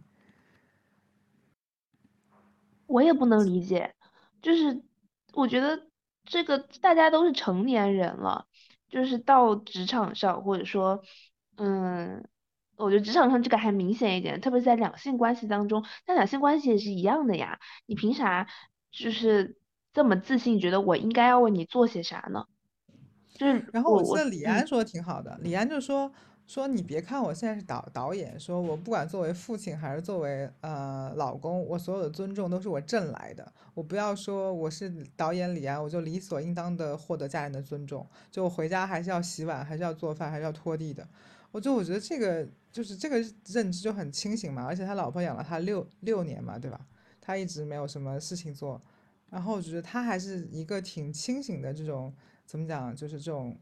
S4: 我也不能理解，就是我觉得这个大家都是成年人了，就是到职场上或者说，嗯。我觉得职场上这个还明显一点，特别是在两性关系当中，但两性关系也是一样的呀。你凭啥就是这么自信，觉得我应该要为你做些啥呢？就是，
S1: 然后我记得李安说的挺好的，李安就说说你别看我现在是导导演，说我不管作为父亲还是作为呃老公，我所有的尊重都是我挣来的。我不要说我是导演李安，我就理所应当的获得家人的尊重，就我回家还是要洗碗，还是要做饭，还是要拖地的。我就我觉得这个就是这个认知就很清醒嘛，而且他老婆养了他六六年嘛，对吧？他一直没有什么事情做，然后我觉得他还是一个挺清醒的这种怎么讲，就是这种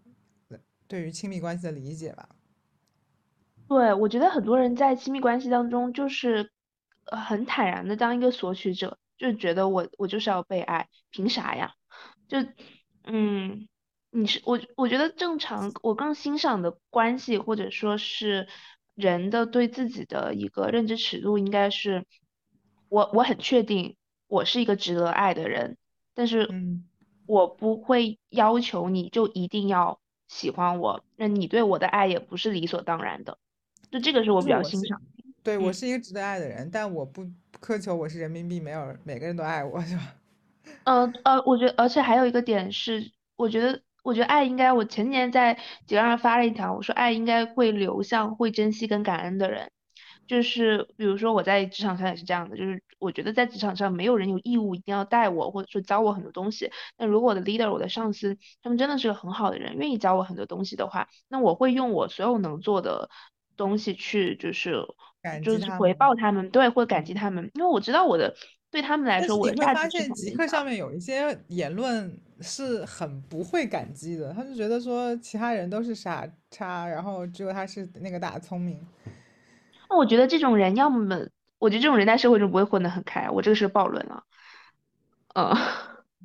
S1: 对于亲密关系的理解吧。
S4: 对，我觉得很多人在亲密关系当中就是很坦然的当一个索取者，就觉得我我就是要被爱，凭啥呀？就嗯。你是我，我觉得正常，我更欣赏的关系，或者说是人的对自己的一个认知尺度，应该是我我很确定我是一个值得爱的人，但是我不会要求你就一定要喜欢我，那你对我的爱也不是理所当然的，就这个是我比较欣赏。
S1: 对我是一个值得爱的人，但我不苛求我是人民币，没有每个人都爱我，是吧？
S4: 呃呃，我觉得，而且还有一个点是，我觉得。我觉得爱应该，我前年在节上发了一条，我说爱应该会流向会珍惜跟感恩的人，就是比如说我在职场上也是这样的，就是我觉得在职场上没有人有义务一定要带我，或者说教我很多东西。那如果我的 leader，我的上司，他们真的是个很好的人，愿意教我很多东西的话，那我会用我所有能做的东西去，就是就是回报他们，对，或感激他们，因为我知道我的。对他们来说，我
S1: 会发现极客上面有一些言论是很不会感激的，他就觉得说其他人都是傻叉，然后只有他是那个大聪明。
S4: 那我觉得这种人，要么我觉得这种人在社会中不会混得很开，我这个是暴论了。嗯，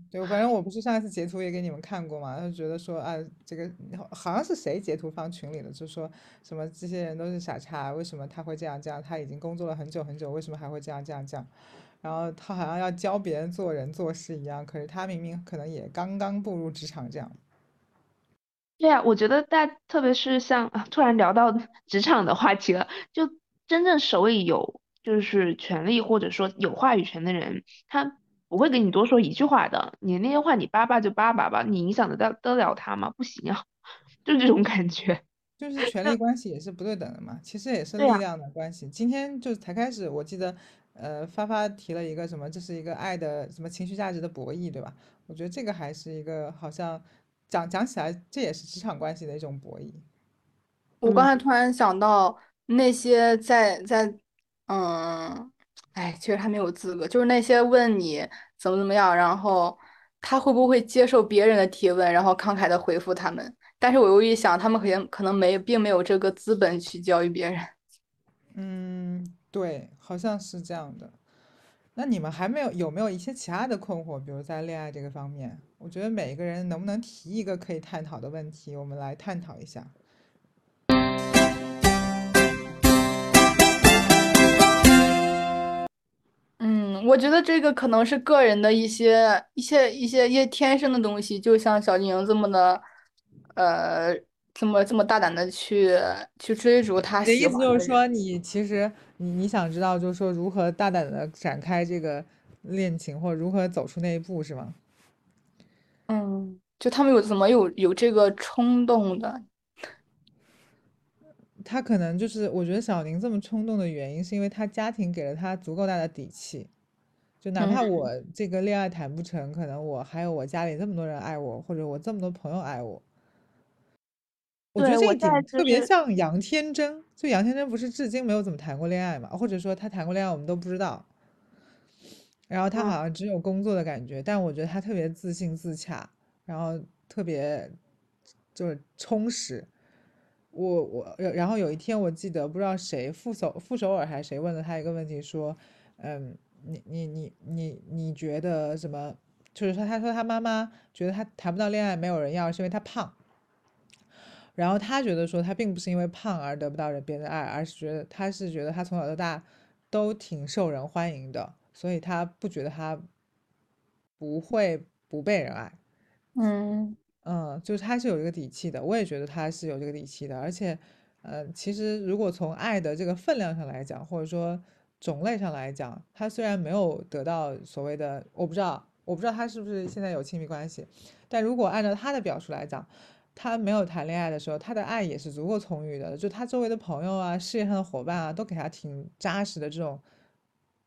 S1: 对，反正我不是上一次截图也给你们看过嘛，他就觉得说啊，这个好像是谁截图放群里的，就说什么这些人都是傻叉，为什么他会这样这样？他已经工作了很久很久，为什么还会这样这样这样？然后他好像要教别人做人做事一样，可是他明明可能也刚刚步入职场这样。
S4: 对啊，我觉得大，特别是像突然聊到 职场的话题了，就真正手里有就是权力或者说有话语权的人，他不会跟你多说一句话的。你那些话你叭叭就叭叭吧，你影响得到得了他吗？不行啊，就这种感觉。
S1: 就是权力关系也是不对等的嘛，其实也是力量的关系。今天就才开始，我记得。呃，发发提了一个什么？这是一个爱的什么情绪价值的博弈，对吧？我觉得这个还是一个好像讲讲起来，这也是职场关系的一种博弈。
S2: 我刚才突然想到，那些在在嗯，哎，其实他没有资格，就是那些问你怎么怎么样，然后他会不会接受别人的提问，然后慷慨的回复他们？但是我又一想，他们可能可能没并没有这个资本去教育别人。
S1: 嗯，对，好像是这样的。那你们还没有有没有一些其他的困惑？比如在恋爱这个方面，我觉得每一个人能不能提一个可以探讨的问题，我们来探讨一下。
S2: 嗯，我觉得这个可能是个人的一些一些一些一些天生的东西，就像小宁这么的，呃，这么这么大胆的去去追逐他
S1: 你的意
S2: 喜欢的人。
S1: 思就是说，你其实你你想知道，就是说如何大胆的展开这个恋情，或者如何走出那一步，是吗？
S2: 嗯，就他们有怎么有有这个冲动的？
S1: 他可能就是，我觉得小宁这么冲动的原因，是因为他家庭给了他足够大的底气。就哪怕
S2: 嗯
S1: 我这个恋爱谈不成，可能我还有我家里这么多人爱我，或者我这么多朋友爱我。我觉得
S4: 对，
S1: 这一
S4: 在
S1: 点特别
S4: 是
S1: 像杨天真，就杨天真不是至今没有怎么谈过恋爱嘛，或者说他谈过恋爱我们都不知道。然后他好
S4: 嗯，
S1: 像只有工作的感觉，但我觉得他特别自信自洽，然后特别就是充实。我我然后有一天我记得不知道谁傅首傅首尔还是谁问了他一个问题说，嗯，你你你你你觉得什么？就是说他说他妈妈觉得他谈不到恋爱没有人要，是因为他胖。然后他觉得说他并不是因为胖而得不到人别人的爱，而是觉得他是觉得他从小到大都挺受人欢迎的，所以他不觉得他不会不被人爱。
S2: 嗯
S1: 嗯，就是他是有这个底气的，我也觉得他是有这个底气的，而且，呃，其实如果从爱的这个分量上来讲，或者说种类上来讲，他虽然没有得到所谓的，我不知道，我不知道他是不是现在有亲密关系，但如果按照他的表述来讲，他没有谈恋爱的时候，他的爱也是足够充裕的，就他周围的朋友啊、事业上的伙伴啊，都给他挺扎实的这种，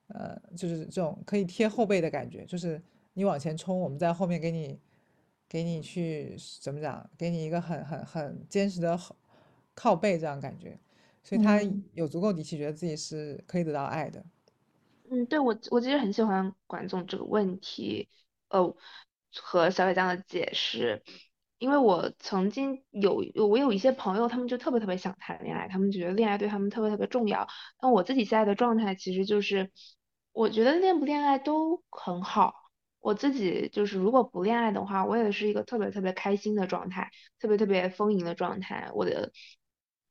S1: 呃，就是这种可以贴后背的感觉，就是你往前冲，我们在后面给你。给你去怎么讲，给你一个很很很坚实的后靠背这样感觉，所以他
S2: 嗯
S1: 有足够底气，觉得自己是可以得到爱的。
S4: 嗯，对，我我其实很喜欢管总这个问题，呃，和小伟这样的解释，因为我曾经有我有一些朋友，他们就特别特别想谈恋爱，他们觉得恋爱对他们特别特别重要。但我自己现在的状态其实就是，我觉得恋不恋爱都很好。我自己就是如果不恋爱的话，我也是一个特别特别开心的状态，特别特别丰盈的状态。我的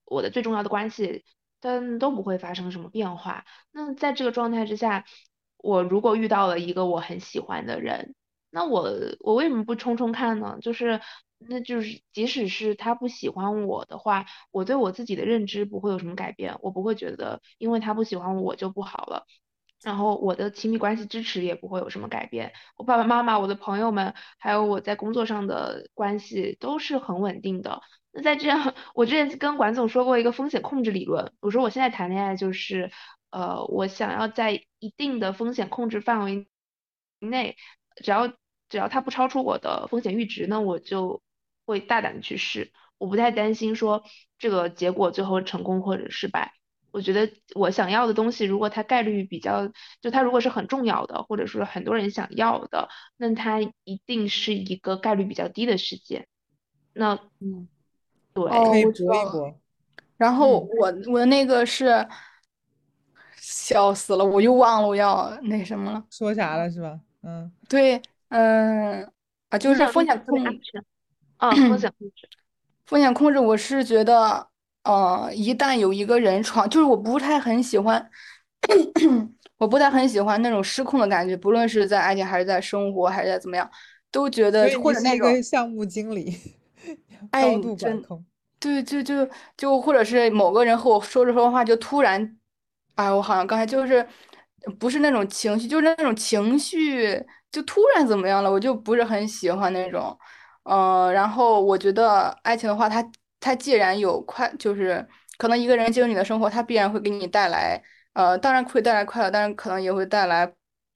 S4: 我的最重要的关系，但都不会发生什么变化。那在这个状态之下，我如果遇到了一个我很喜欢的人，那我我为什么不冲冲看呢？就是那就是即使是他不喜欢我的话，我对我自己的认知不会有什么改变，我不会觉得因为他不喜欢我我就不好了。然后我的亲密关系支持也不会有什么改变，我爸爸妈妈、我的朋友们，还有我在工作上的关系都是很稳定的。那在这样，我之前跟管总说过一个风险控制理论，我说我现在谈恋爱就是，呃，我想要在一定的风险控制范围内，只要只要它不超出我的风险阈值，那我就会大胆的去试，我不太担心说这个结果最后成功或者失败。我觉得我想要的东西，如果它概率比较，就它如果是很重要的，或者说很多人想要的，那它一定是一个概率比较低的事件。那
S2: 嗯，哦，
S1: 可以
S4: 对，
S2: 我知道了。
S1: 搏一搏。
S2: 然后
S1: 嗯，
S2: 我我那个是笑死了，我又忘了我要那什么了。
S1: 说啥了是吧？嗯，
S2: 对，嗯啊，就是风险控，
S4: 安全，啊，风险控制。
S2: 风险控制，我是觉得，呃，一旦有一个人闯，就是我不太很喜欢，我不太很喜欢那种失控的感觉，不论是在爱情还是在生活还是在怎么样，都觉得或者那种。
S1: 个项目经理，
S2: 哎，
S1: 高度管
S2: 真，
S1: 控。
S2: 对，就就就，或者是某个人和我说着说话，就突然，哎，我好像刚才就是不是那种情绪，就是那种情绪就突然怎么样了，我就不是很喜欢那种，嗯、然后我觉得爱情的话，它它既然有快，就是可能一个人进入你的生活，它必然会给你带来，呃，当然会带来快乐，但是可能也会带来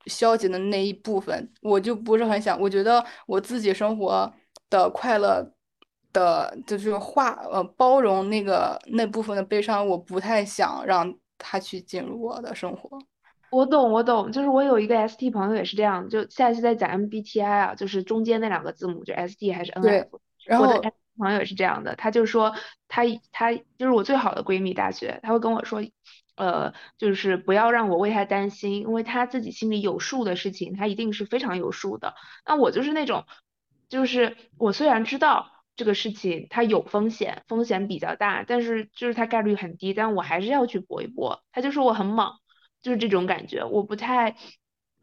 S2: 消极的那一部分，我就不是很想，我觉得我自己生活的快乐。的，就是化呃包容那个那部分的悲伤，我不太想让他去进入我的生活。
S4: 我懂，我懂，就是我有一个 ST 朋友也是这样，就下一次再讲 MBTI 啊，就是中间那两个字母，就 ST 还是，NF。我的
S2: 然后
S4: ST 朋友也是这样的，她就说她她就是我最好的闺蜜，大学她会跟我说，呃，就是不要让我为她担心，因为她自己心里有数的事情，她一定是非常有数的。那我就是那种，就是我虽然知道这个事情它有风险，风险比较大，但是就是它概率很低，但我还是要去搏一搏。她就说我很莽，就是这种感觉，我不太。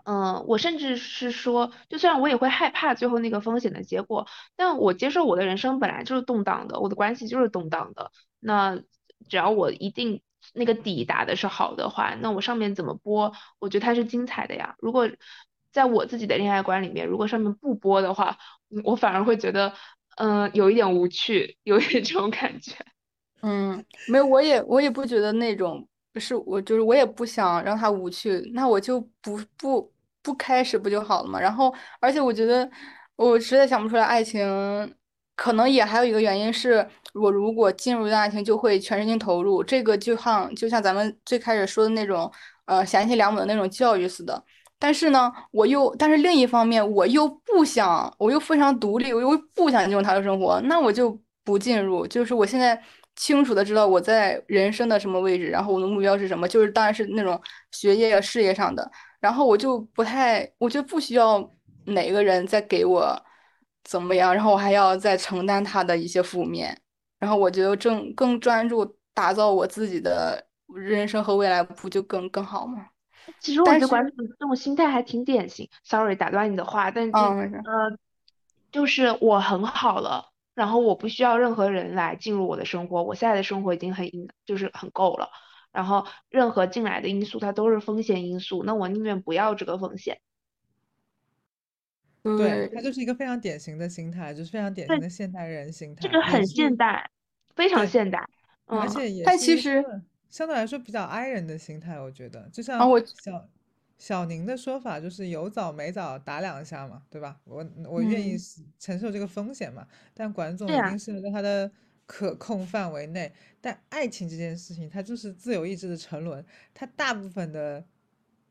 S4: 嗯，我甚至是说，就算我也会害怕最后那个风险的结果，但我接受我的人生本来就是动荡的，我的关系就是动荡的。那只要我一定那个底打的是好的话，那我上面怎么播，我觉得它是精彩的呀。如果在我自己的恋爱观里面，如果上面不播的话，我反而会觉得，嗯，有一点无趣，有一点这种感觉。
S2: 嗯，没有，我也我也不觉得那种是我就是我也不想让他无趣，那我就不不。不开始不就好了嘛？然后，而且我觉得我实在想不出来爱情，可能也还有一个原因是我如果进入一段爱情就会全身心投入，这个就像就像咱们最开始说的那种呃贤妻良母的那种教育似的。但是呢，我又但是另一方面我又不想，我又非常独立，我又不想进入他的生活，那我就不进入。就是我现在清楚的知道我在人生的什么位置，然后我的目标是什么，就是当然是那种学业事业上的。然后我就不太，我觉得不需要哪个人再给我怎么样，然后我还要再承担他的一些负面，然后我觉得正更专注打造我自己的人生和未来，不就更更好吗？
S4: 其实我觉得管主这种心态还挺典型。Sorry，打断你的话，但是呃，就是我很好了，然后我不需要任何人来进入我的生活，我现在的生活已经很就是很够了。然后任何进来的因素，它都是风险因素。那我宁愿不要这个风险。
S1: 对，它就是一个非常典型的心态，就是非常典型的现代人心态。
S4: 这个很现代，非常现代。
S1: 而且也
S2: 但其实
S1: 相对来说比较 i 人的心态，我觉得就像小小宁的说法，就是有早没早打两下嘛，对吧？我我愿意承受这个风险嘛。但管总一定是在他的。可控范围内，但爱情这件事情，它就是自由意志的沉沦。它大部分的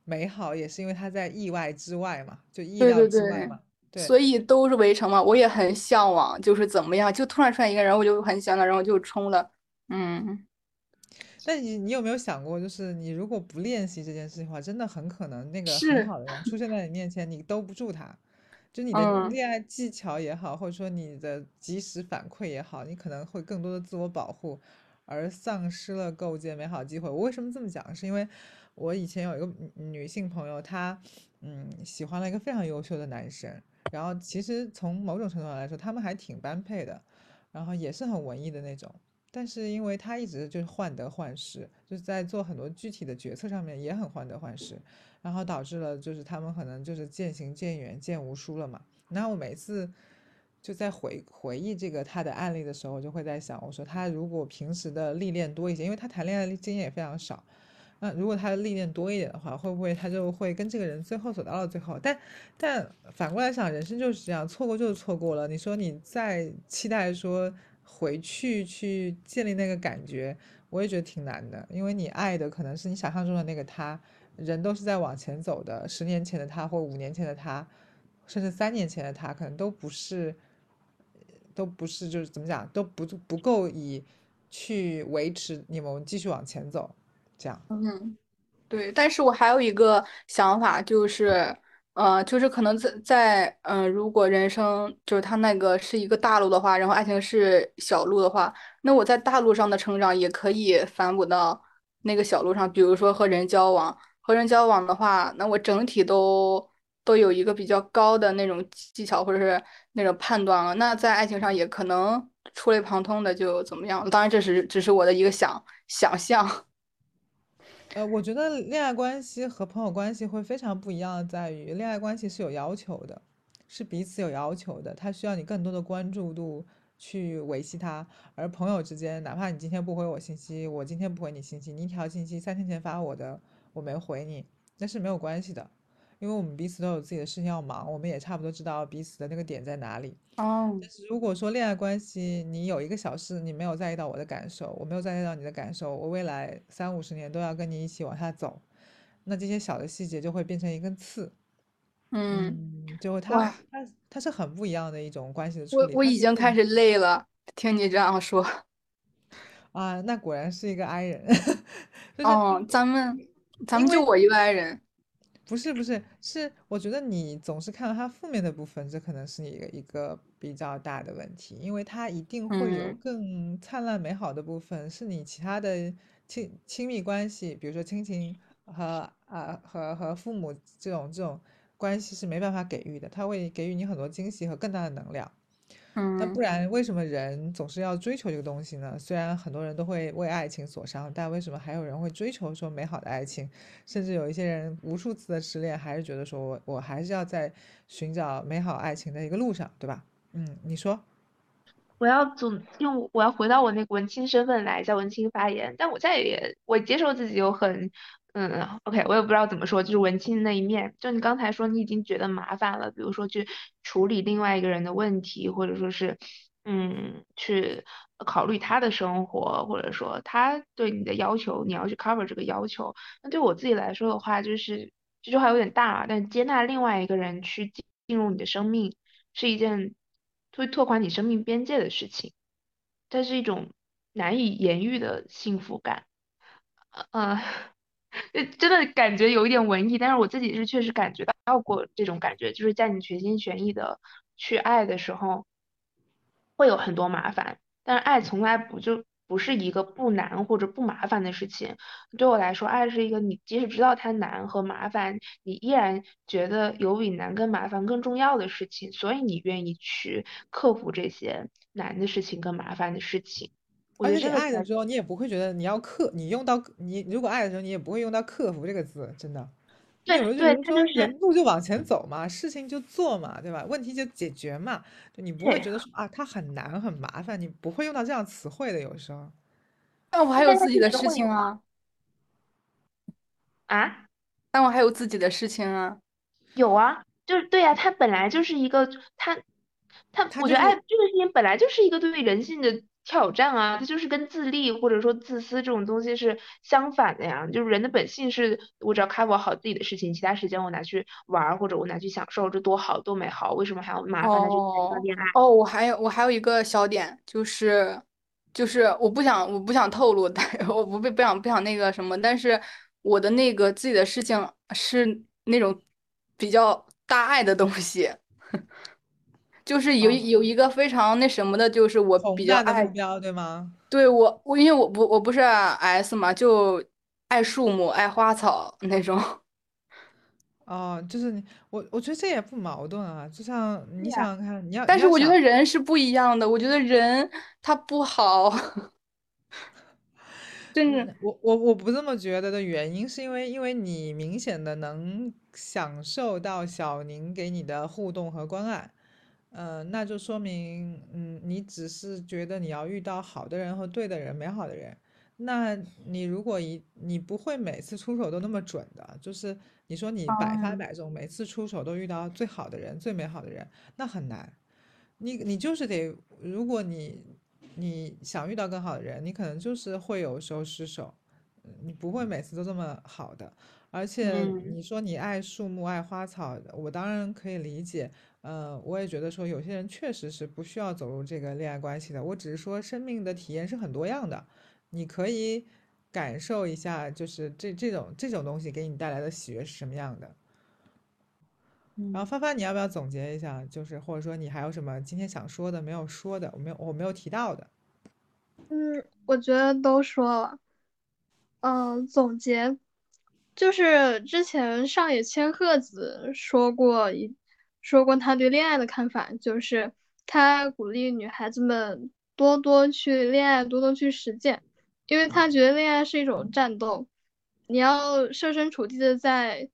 S1: 美好也是因为它在意外之外嘛，就意料之外嘛。
S2: 对，所以都是围城嘛。我也很向往，就是怎么样，就突然出来一个人，我就很想的，然后就冲了。嗯。
S1: 但你你有没有想过，就是你如果不练习这件事情的话，真的很可能那个很好的人出现在你面前，你兜不住他。就你的恋爱技巧也好，或者说你的及时反馈也好，你可能会更多的自我保护，而丧失了构建美好机会。我为什么这么讲？是因为我以前有一个女性朋友，她嗯喜欢了一个非常优秀的男生，然后其实从某种程度上来说，他们还挺般配的，然后也是很文艺的那种。但是因为他一直就是患得患失，就是在做很多具体的决策上面也很患得患失。然后导致了，就是他们可能就是渐行渐远，渐无书了嘛。然后我每次就在回回忆这个他的案例的时候，我就会在想，我说他如果平时的历练多一些，因为他谈恋爱经验也非常少。那如果他的历练多一点的话，会不会他就会跟这个人最后走到了最后？但但反过来想，人生就是这样，错过就是错过了。你说你再期待说回去去建立那个感觉，我也觉得挺难的，因为你爱的可能是你想象中的那个他。人都是在往前走的，十年前的他或五年前的他，甚至三年前的他，可能都不是，都不是，就是怎么讲，都不不够以去维持你们继续往前走，这样。
S2: 嗯，对。但是我还有一个想法，就是，呃，就是可能在在，嗯，如果人生就是他那个是一个大路的话，然后爱情是小路的话，那我在大路上的成长也可以反哺到那个小路上，比如说和人交往。和人交往的话，那我整体都都有一个比较高的那种技巧或者是那种判断了。那在爱情上也可能触类旁通的就怎么样？当然这是只是我的一个想想象。
S1: 呃，我觉得恋爱关系和朋友关系会非常不一样，在于恋爱关系是有要求的，是彼此有要求的，他需要你更多的关注度去维系他。而朋友之间，哪怕你今天不回我信息，我今天不回你信息，你一条信息三天前发我的。我没回你，那是没有关系的，因为我们彼此都有自己的事情要忙，我们也差不多知道彼此的那个点在哪里。
S2: 哦。
S1: 但是如果说恋爱关系，你有一个小事，你没有在意到我的感受，我没有在意到你的感受，我未来三五十年都要跟你一起往下走，那这些小的细节就会变成一根刺。
S2: 嗯。
S1: 就会它它它是很不一样的一种关系的处理。
S2: 我我已经开始累了，听你这样说，
S1: 啊，那果然是一个 i 人，就是
S2: 哦，咱们咱们就我一个 i 人，
S1: 不是不是是，我觉得你总是看到他负面的部分，这可能是你一个一个比较大的问题，因为他一定会有
S2: 嗯
S1: 更灿烂美好的部分，是你其他的亲亲密关系，比如说亲情和啊和和父母这种这种关系是没办法给予的，他会给予你很多惊喜和更大的能量。但不
S2: 嗯
S1: 然，为什么人总是要追求这个东西呢？虽然很多人都会为爱情所伤，但为什么还有人会追求说美好的爱情？甚至有一些人无数次的失恋，还是觉得说我我还是要在寻找美好爱情的一个路上，对吧？嗯，你说，
S4: 我要总用我要回到我那个文青身份来在文青发言，但我再也我接受自己有很嗯，OK，我也不知道怎么说，就是文青的那一面。就你刚才说你已经觉得麻烦了，比如说去处理另外一个人的问题，或者说是嗯去考虑他的生活，或者说他对你的要求，你要去 cover 这个要求。那对我自己来说的话，就是这句话有点大啊，但接纳另外一个人去进入你的生命。是一件会拓宽你生命边界的事情，这是一种难以言喻的幸福感。呃，呃真的感觉有一点文艺，但是我自己是确实感觉到过这种感觉，就是在你全心全意的去爱的时候，会有很多麻烦，但是爱从来不就不是一个不难或者不麻烦的事情。对我来说，爱是一个你即使知道它难和麻烦，你依然觉得有比难跟麻烦更重要的事情，所以你愿意去克服这些难的事情跟麻烦的事情。我
S1: 而且你
S4: 觉得
S1: 爱的时候，你也不会觉得你要克，你用到你如果爱的时候，你也不会用到克服这个字，真的。你
S4: 对对，
S1: 有时说人路就往前走嘛，事情就做嘛，对吧？问题就解决嘛，就你不会，觉得说啊，它很难很麻烦，你不会用到这样词汇的，有时候。
S2: 但我还有自己的事情啊，
S4: 啊。
S2: 但我还有自己的事情啊，
S4: 有啊，就是对呀、它本来就是一个，它它，我觉得爱这个事情本来就是一个对人性的挑战啊，它就是跟自立或者说自私这种东西是相反的呀。就是人的本性是，我只要 cover 好自己的事情，其他时间我拿去玩儿或者我拿去享受，这多好多美好，为什么还要麻烦的去谈恋爱？
S2: 哦，我还有我还有一个小点，就是就是我不想我不想透露，但我不不不想不想那个什么，但是我的那个自己的事情是那种比较大爱的东西，就是有有一个非常那什么的，就是我比较爱，
S1: 目标，对吗？
S2: 对我我因为我不我不是 S 嘛，就爱树木爱花草那种，
S1: 哦，就是你，我我觉得这也不矛盾啊。就像你想想看，你要
S2: 但是我觉得人是不一样的，我觉得人他不好，真的。
S1: 嗯，我我我不这么觉得的原因，是因为因为你明显的能享受到小宁给你的互动和关爱，嗯、那就说明，嗯，你只是觉得你要遇到好的人和对的人，美好的人。那你如果一你不会每次出手都那么准的，就是你说你百发
S2: 嗯
S1: 百中，每次出手都遇到最好的人、最美好的人，那很难。你你就是得，如果你你想遇到更好的人，你可能就是会有时候失手，嗯你不会每次都这么好的。而且
S4: 嗯
S1: 你说你爱树木、爱花草，我当然可以理解。嗯，我也觉得说有些人确实是不需要走入这个恋爱关系的。我只是说生命的体验是很多样的，你可以感受一下，就是这这种这种东西给你带来的喜悦是什么样的。然后
S2: 嗯，
S1: 帆帆，你要不要总结一下？就是或者说你还有什么今天想说的没有说的，我没有我没有提到的？
S3: 嗯，我觉得都说了。嗯，总结就是之前上野千鹤子说过一说过他对恋爱的看法，就是他鼓励女孩子们多多去恋爱，多多去实践，因为他觉得恋爱是一种战斗，你要设身处地的在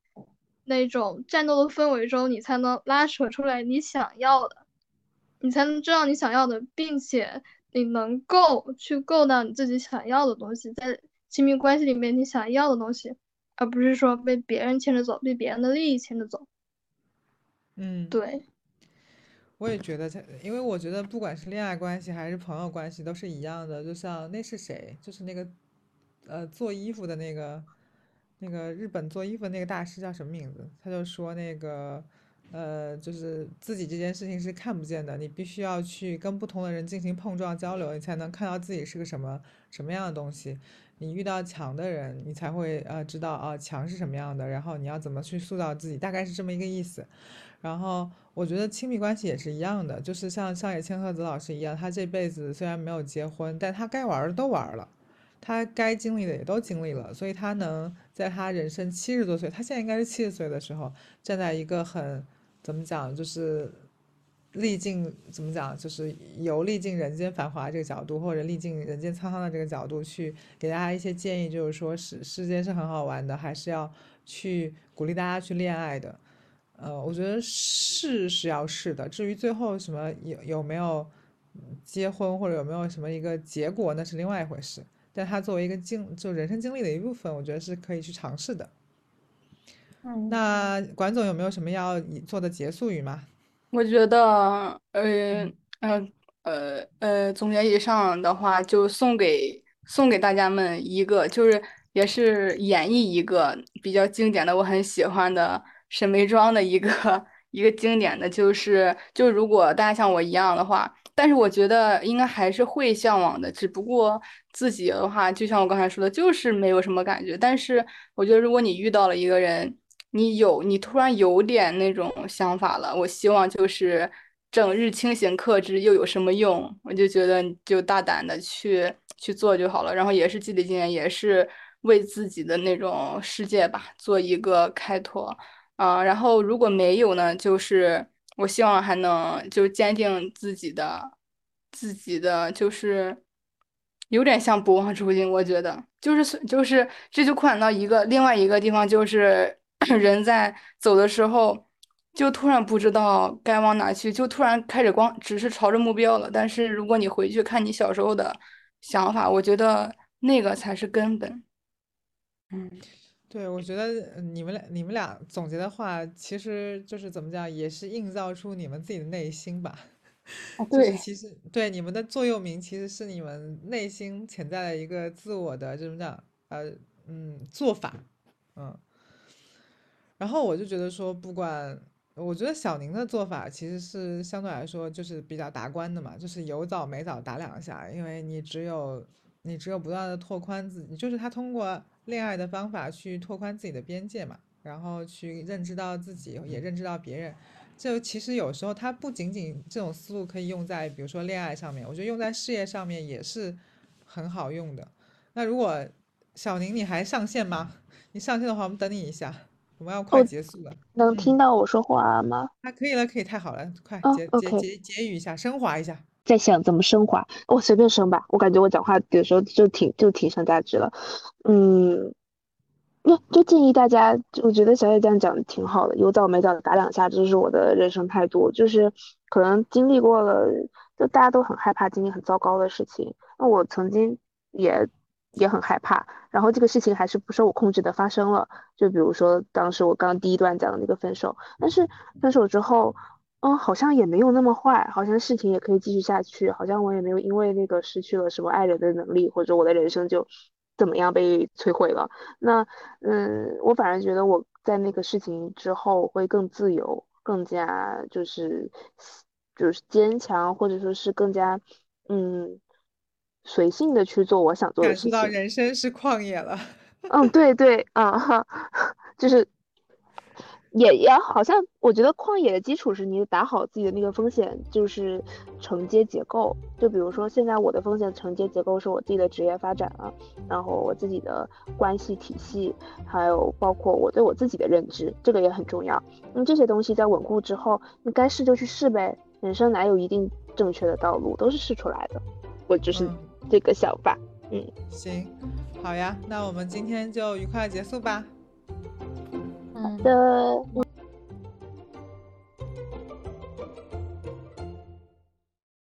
S3: 那种战斗的氛围中，你才能拉扯出来你想要的。你才能知道你想要的，并且你能够去够到你自己想要的东西，在亲密关系里面你想要的东西，而不是说被别人牵着走，被别人的利益牵着走。
S1: 嗯，
S3: 对，
S1: 我也觉得这，因为我觉得不管是恋爱关系还是朋友关系都是一样的。就像那是谁，就是那个呃做衣服的那个那个日本做衣服的那个大师叫什么名字？他就说那个呃，就是自己这件事情是看不见的，你必须要去跟不同的人进行碰撞交流，你才能看到自己是个什么什么样的东西。你遇到强的人，你才会呃知道啊强是什么样的，然后你要怎么去塑造自己，大概是这么一个意思。然后我觉得亲密关系也是一样的，就是像上野千鹤子老师一样，他这辈子虽然没有结婚，但他该玩的都玩了，他该经历的也都经历了，所以他能在他人生七十多岁，他现在应该是七十岁的时候，站在一个很怎么讲，就是历尽怎么讲，就是由历尽人间繁华这个角度，或者历尽人间沧桑的这个角度去给大家一些建议，就是说世世间是很好玩的，还是要去鼓励大家去恋爱的。呃，我觉得试是要试的，至于最后什么有有没有结婚或者有没有什么一个结果，那是另外一回事。但它作为一个经就人生经历的一部分，我觉得是可以去尝试的。
S2: 嗯，
S1: 那管总有没有什么要做的结束语吗？
S2: 我觉得，呃，嗯，呃，呃，总结以上的话，就送给送给大家们一个，就是也是演绎一个比较经典的，我很喜欢的。沈眉庄的一个 一个经典的就是，就如果大家像我一样的话，但是我觉得应该还是会向往的，只不过自己的话，就像我刚才说的，就是没有什么感觉。但是我觉得，如果你遇到了一个人，你有你突然有点那种想法了，我希望就是整日清醒克制又有什么用？我就觉得就大胆的去去做就好了，然后也是积累经验，也是为自己的那种世界吧做一个开拓。啊，然后如果没有呢，就是我希望还能就坚定自己的，自己的就是有点像不忘初心，我觉得就是就是这就扩展到一个另外一个地方，就是 人在走的时候，就突然不知道该往哪去，就突然开始光只是朝着目标了。但是如果你回去看你小时候的想法，我觉得那个才是根本。嗯。
S1: 对，我觉得你们俩你们俩总结的话，其实就是怎么讲，也是映照出你们自己的内心吧。就是其实对你们的座右铭，其实是你们内心潜在的一个自我的怎么讲，呃嗯做法，嗯。然后我就觉得说，不管我觉得小宁的做法其实是相对来说就是比较达观的嘛，就是有早没早打两下，因为你只有你只有不断的拓宽自己，就是他通过。恋爱的方法去拓宽自己的边界嘛，然后去认知到自己，也认知到别人。就其实有时候它不仅仅这种思路可以用在比如说恋爱上面，我觉得用在事业上面也是很好用的。那如果小宁你还上线吗？你上线的话，我们等你一下，我们要快结束了。
S4: 能听到我说话吗？
S1: 啊，可以了，可以，太好了，快结结结结语一下，升华一下。
S4: 在想怎么升华，我随便升吧。我感觉我讲话有时候就挺就挺上价值了，嗯，那就建议大家，我觉得小野这样讲的挺好的，有早没早打两下，这是我的人生态度。就是可能经历过了，就大家都很害怕经历很糟糕的事情，那我曾经也也很害怕，然后这个事情还是不受我控制的发生了。就比如说当时我刚第一段讲的那个分手，但是分手之后。嗯，好像也没有那么坏，好像事情也可以继续下去，好像我也没有因为那个失去了什么爱人的能力，或者我的人生就怎么样被摧毁了。那，嗯，我反而觉得我在那个事情之后会更自由，更加就是就是坚强，或者说是更加嗯随性的去做我想做的事情。
S1: 感受到人生是旷野了。
S4: 嗯，对对，嗯哈，就是。也也好像，我觉得旷野的基础是你打好自己的那个风险，就是承接结构。就比如说，现在我的风险承接结构是我自己的职业发展啊，然后我自己的关系体系，还有包括我对我自己的认知，这个也很重要。那这些东西在稳固之后，你该试就去试呗。人生哪有一定正确的道路，都是试出来的。我就是这个想法。嗯，
S1: 行，好呀，那我们今天就愉快结束吧。
S4: 好的。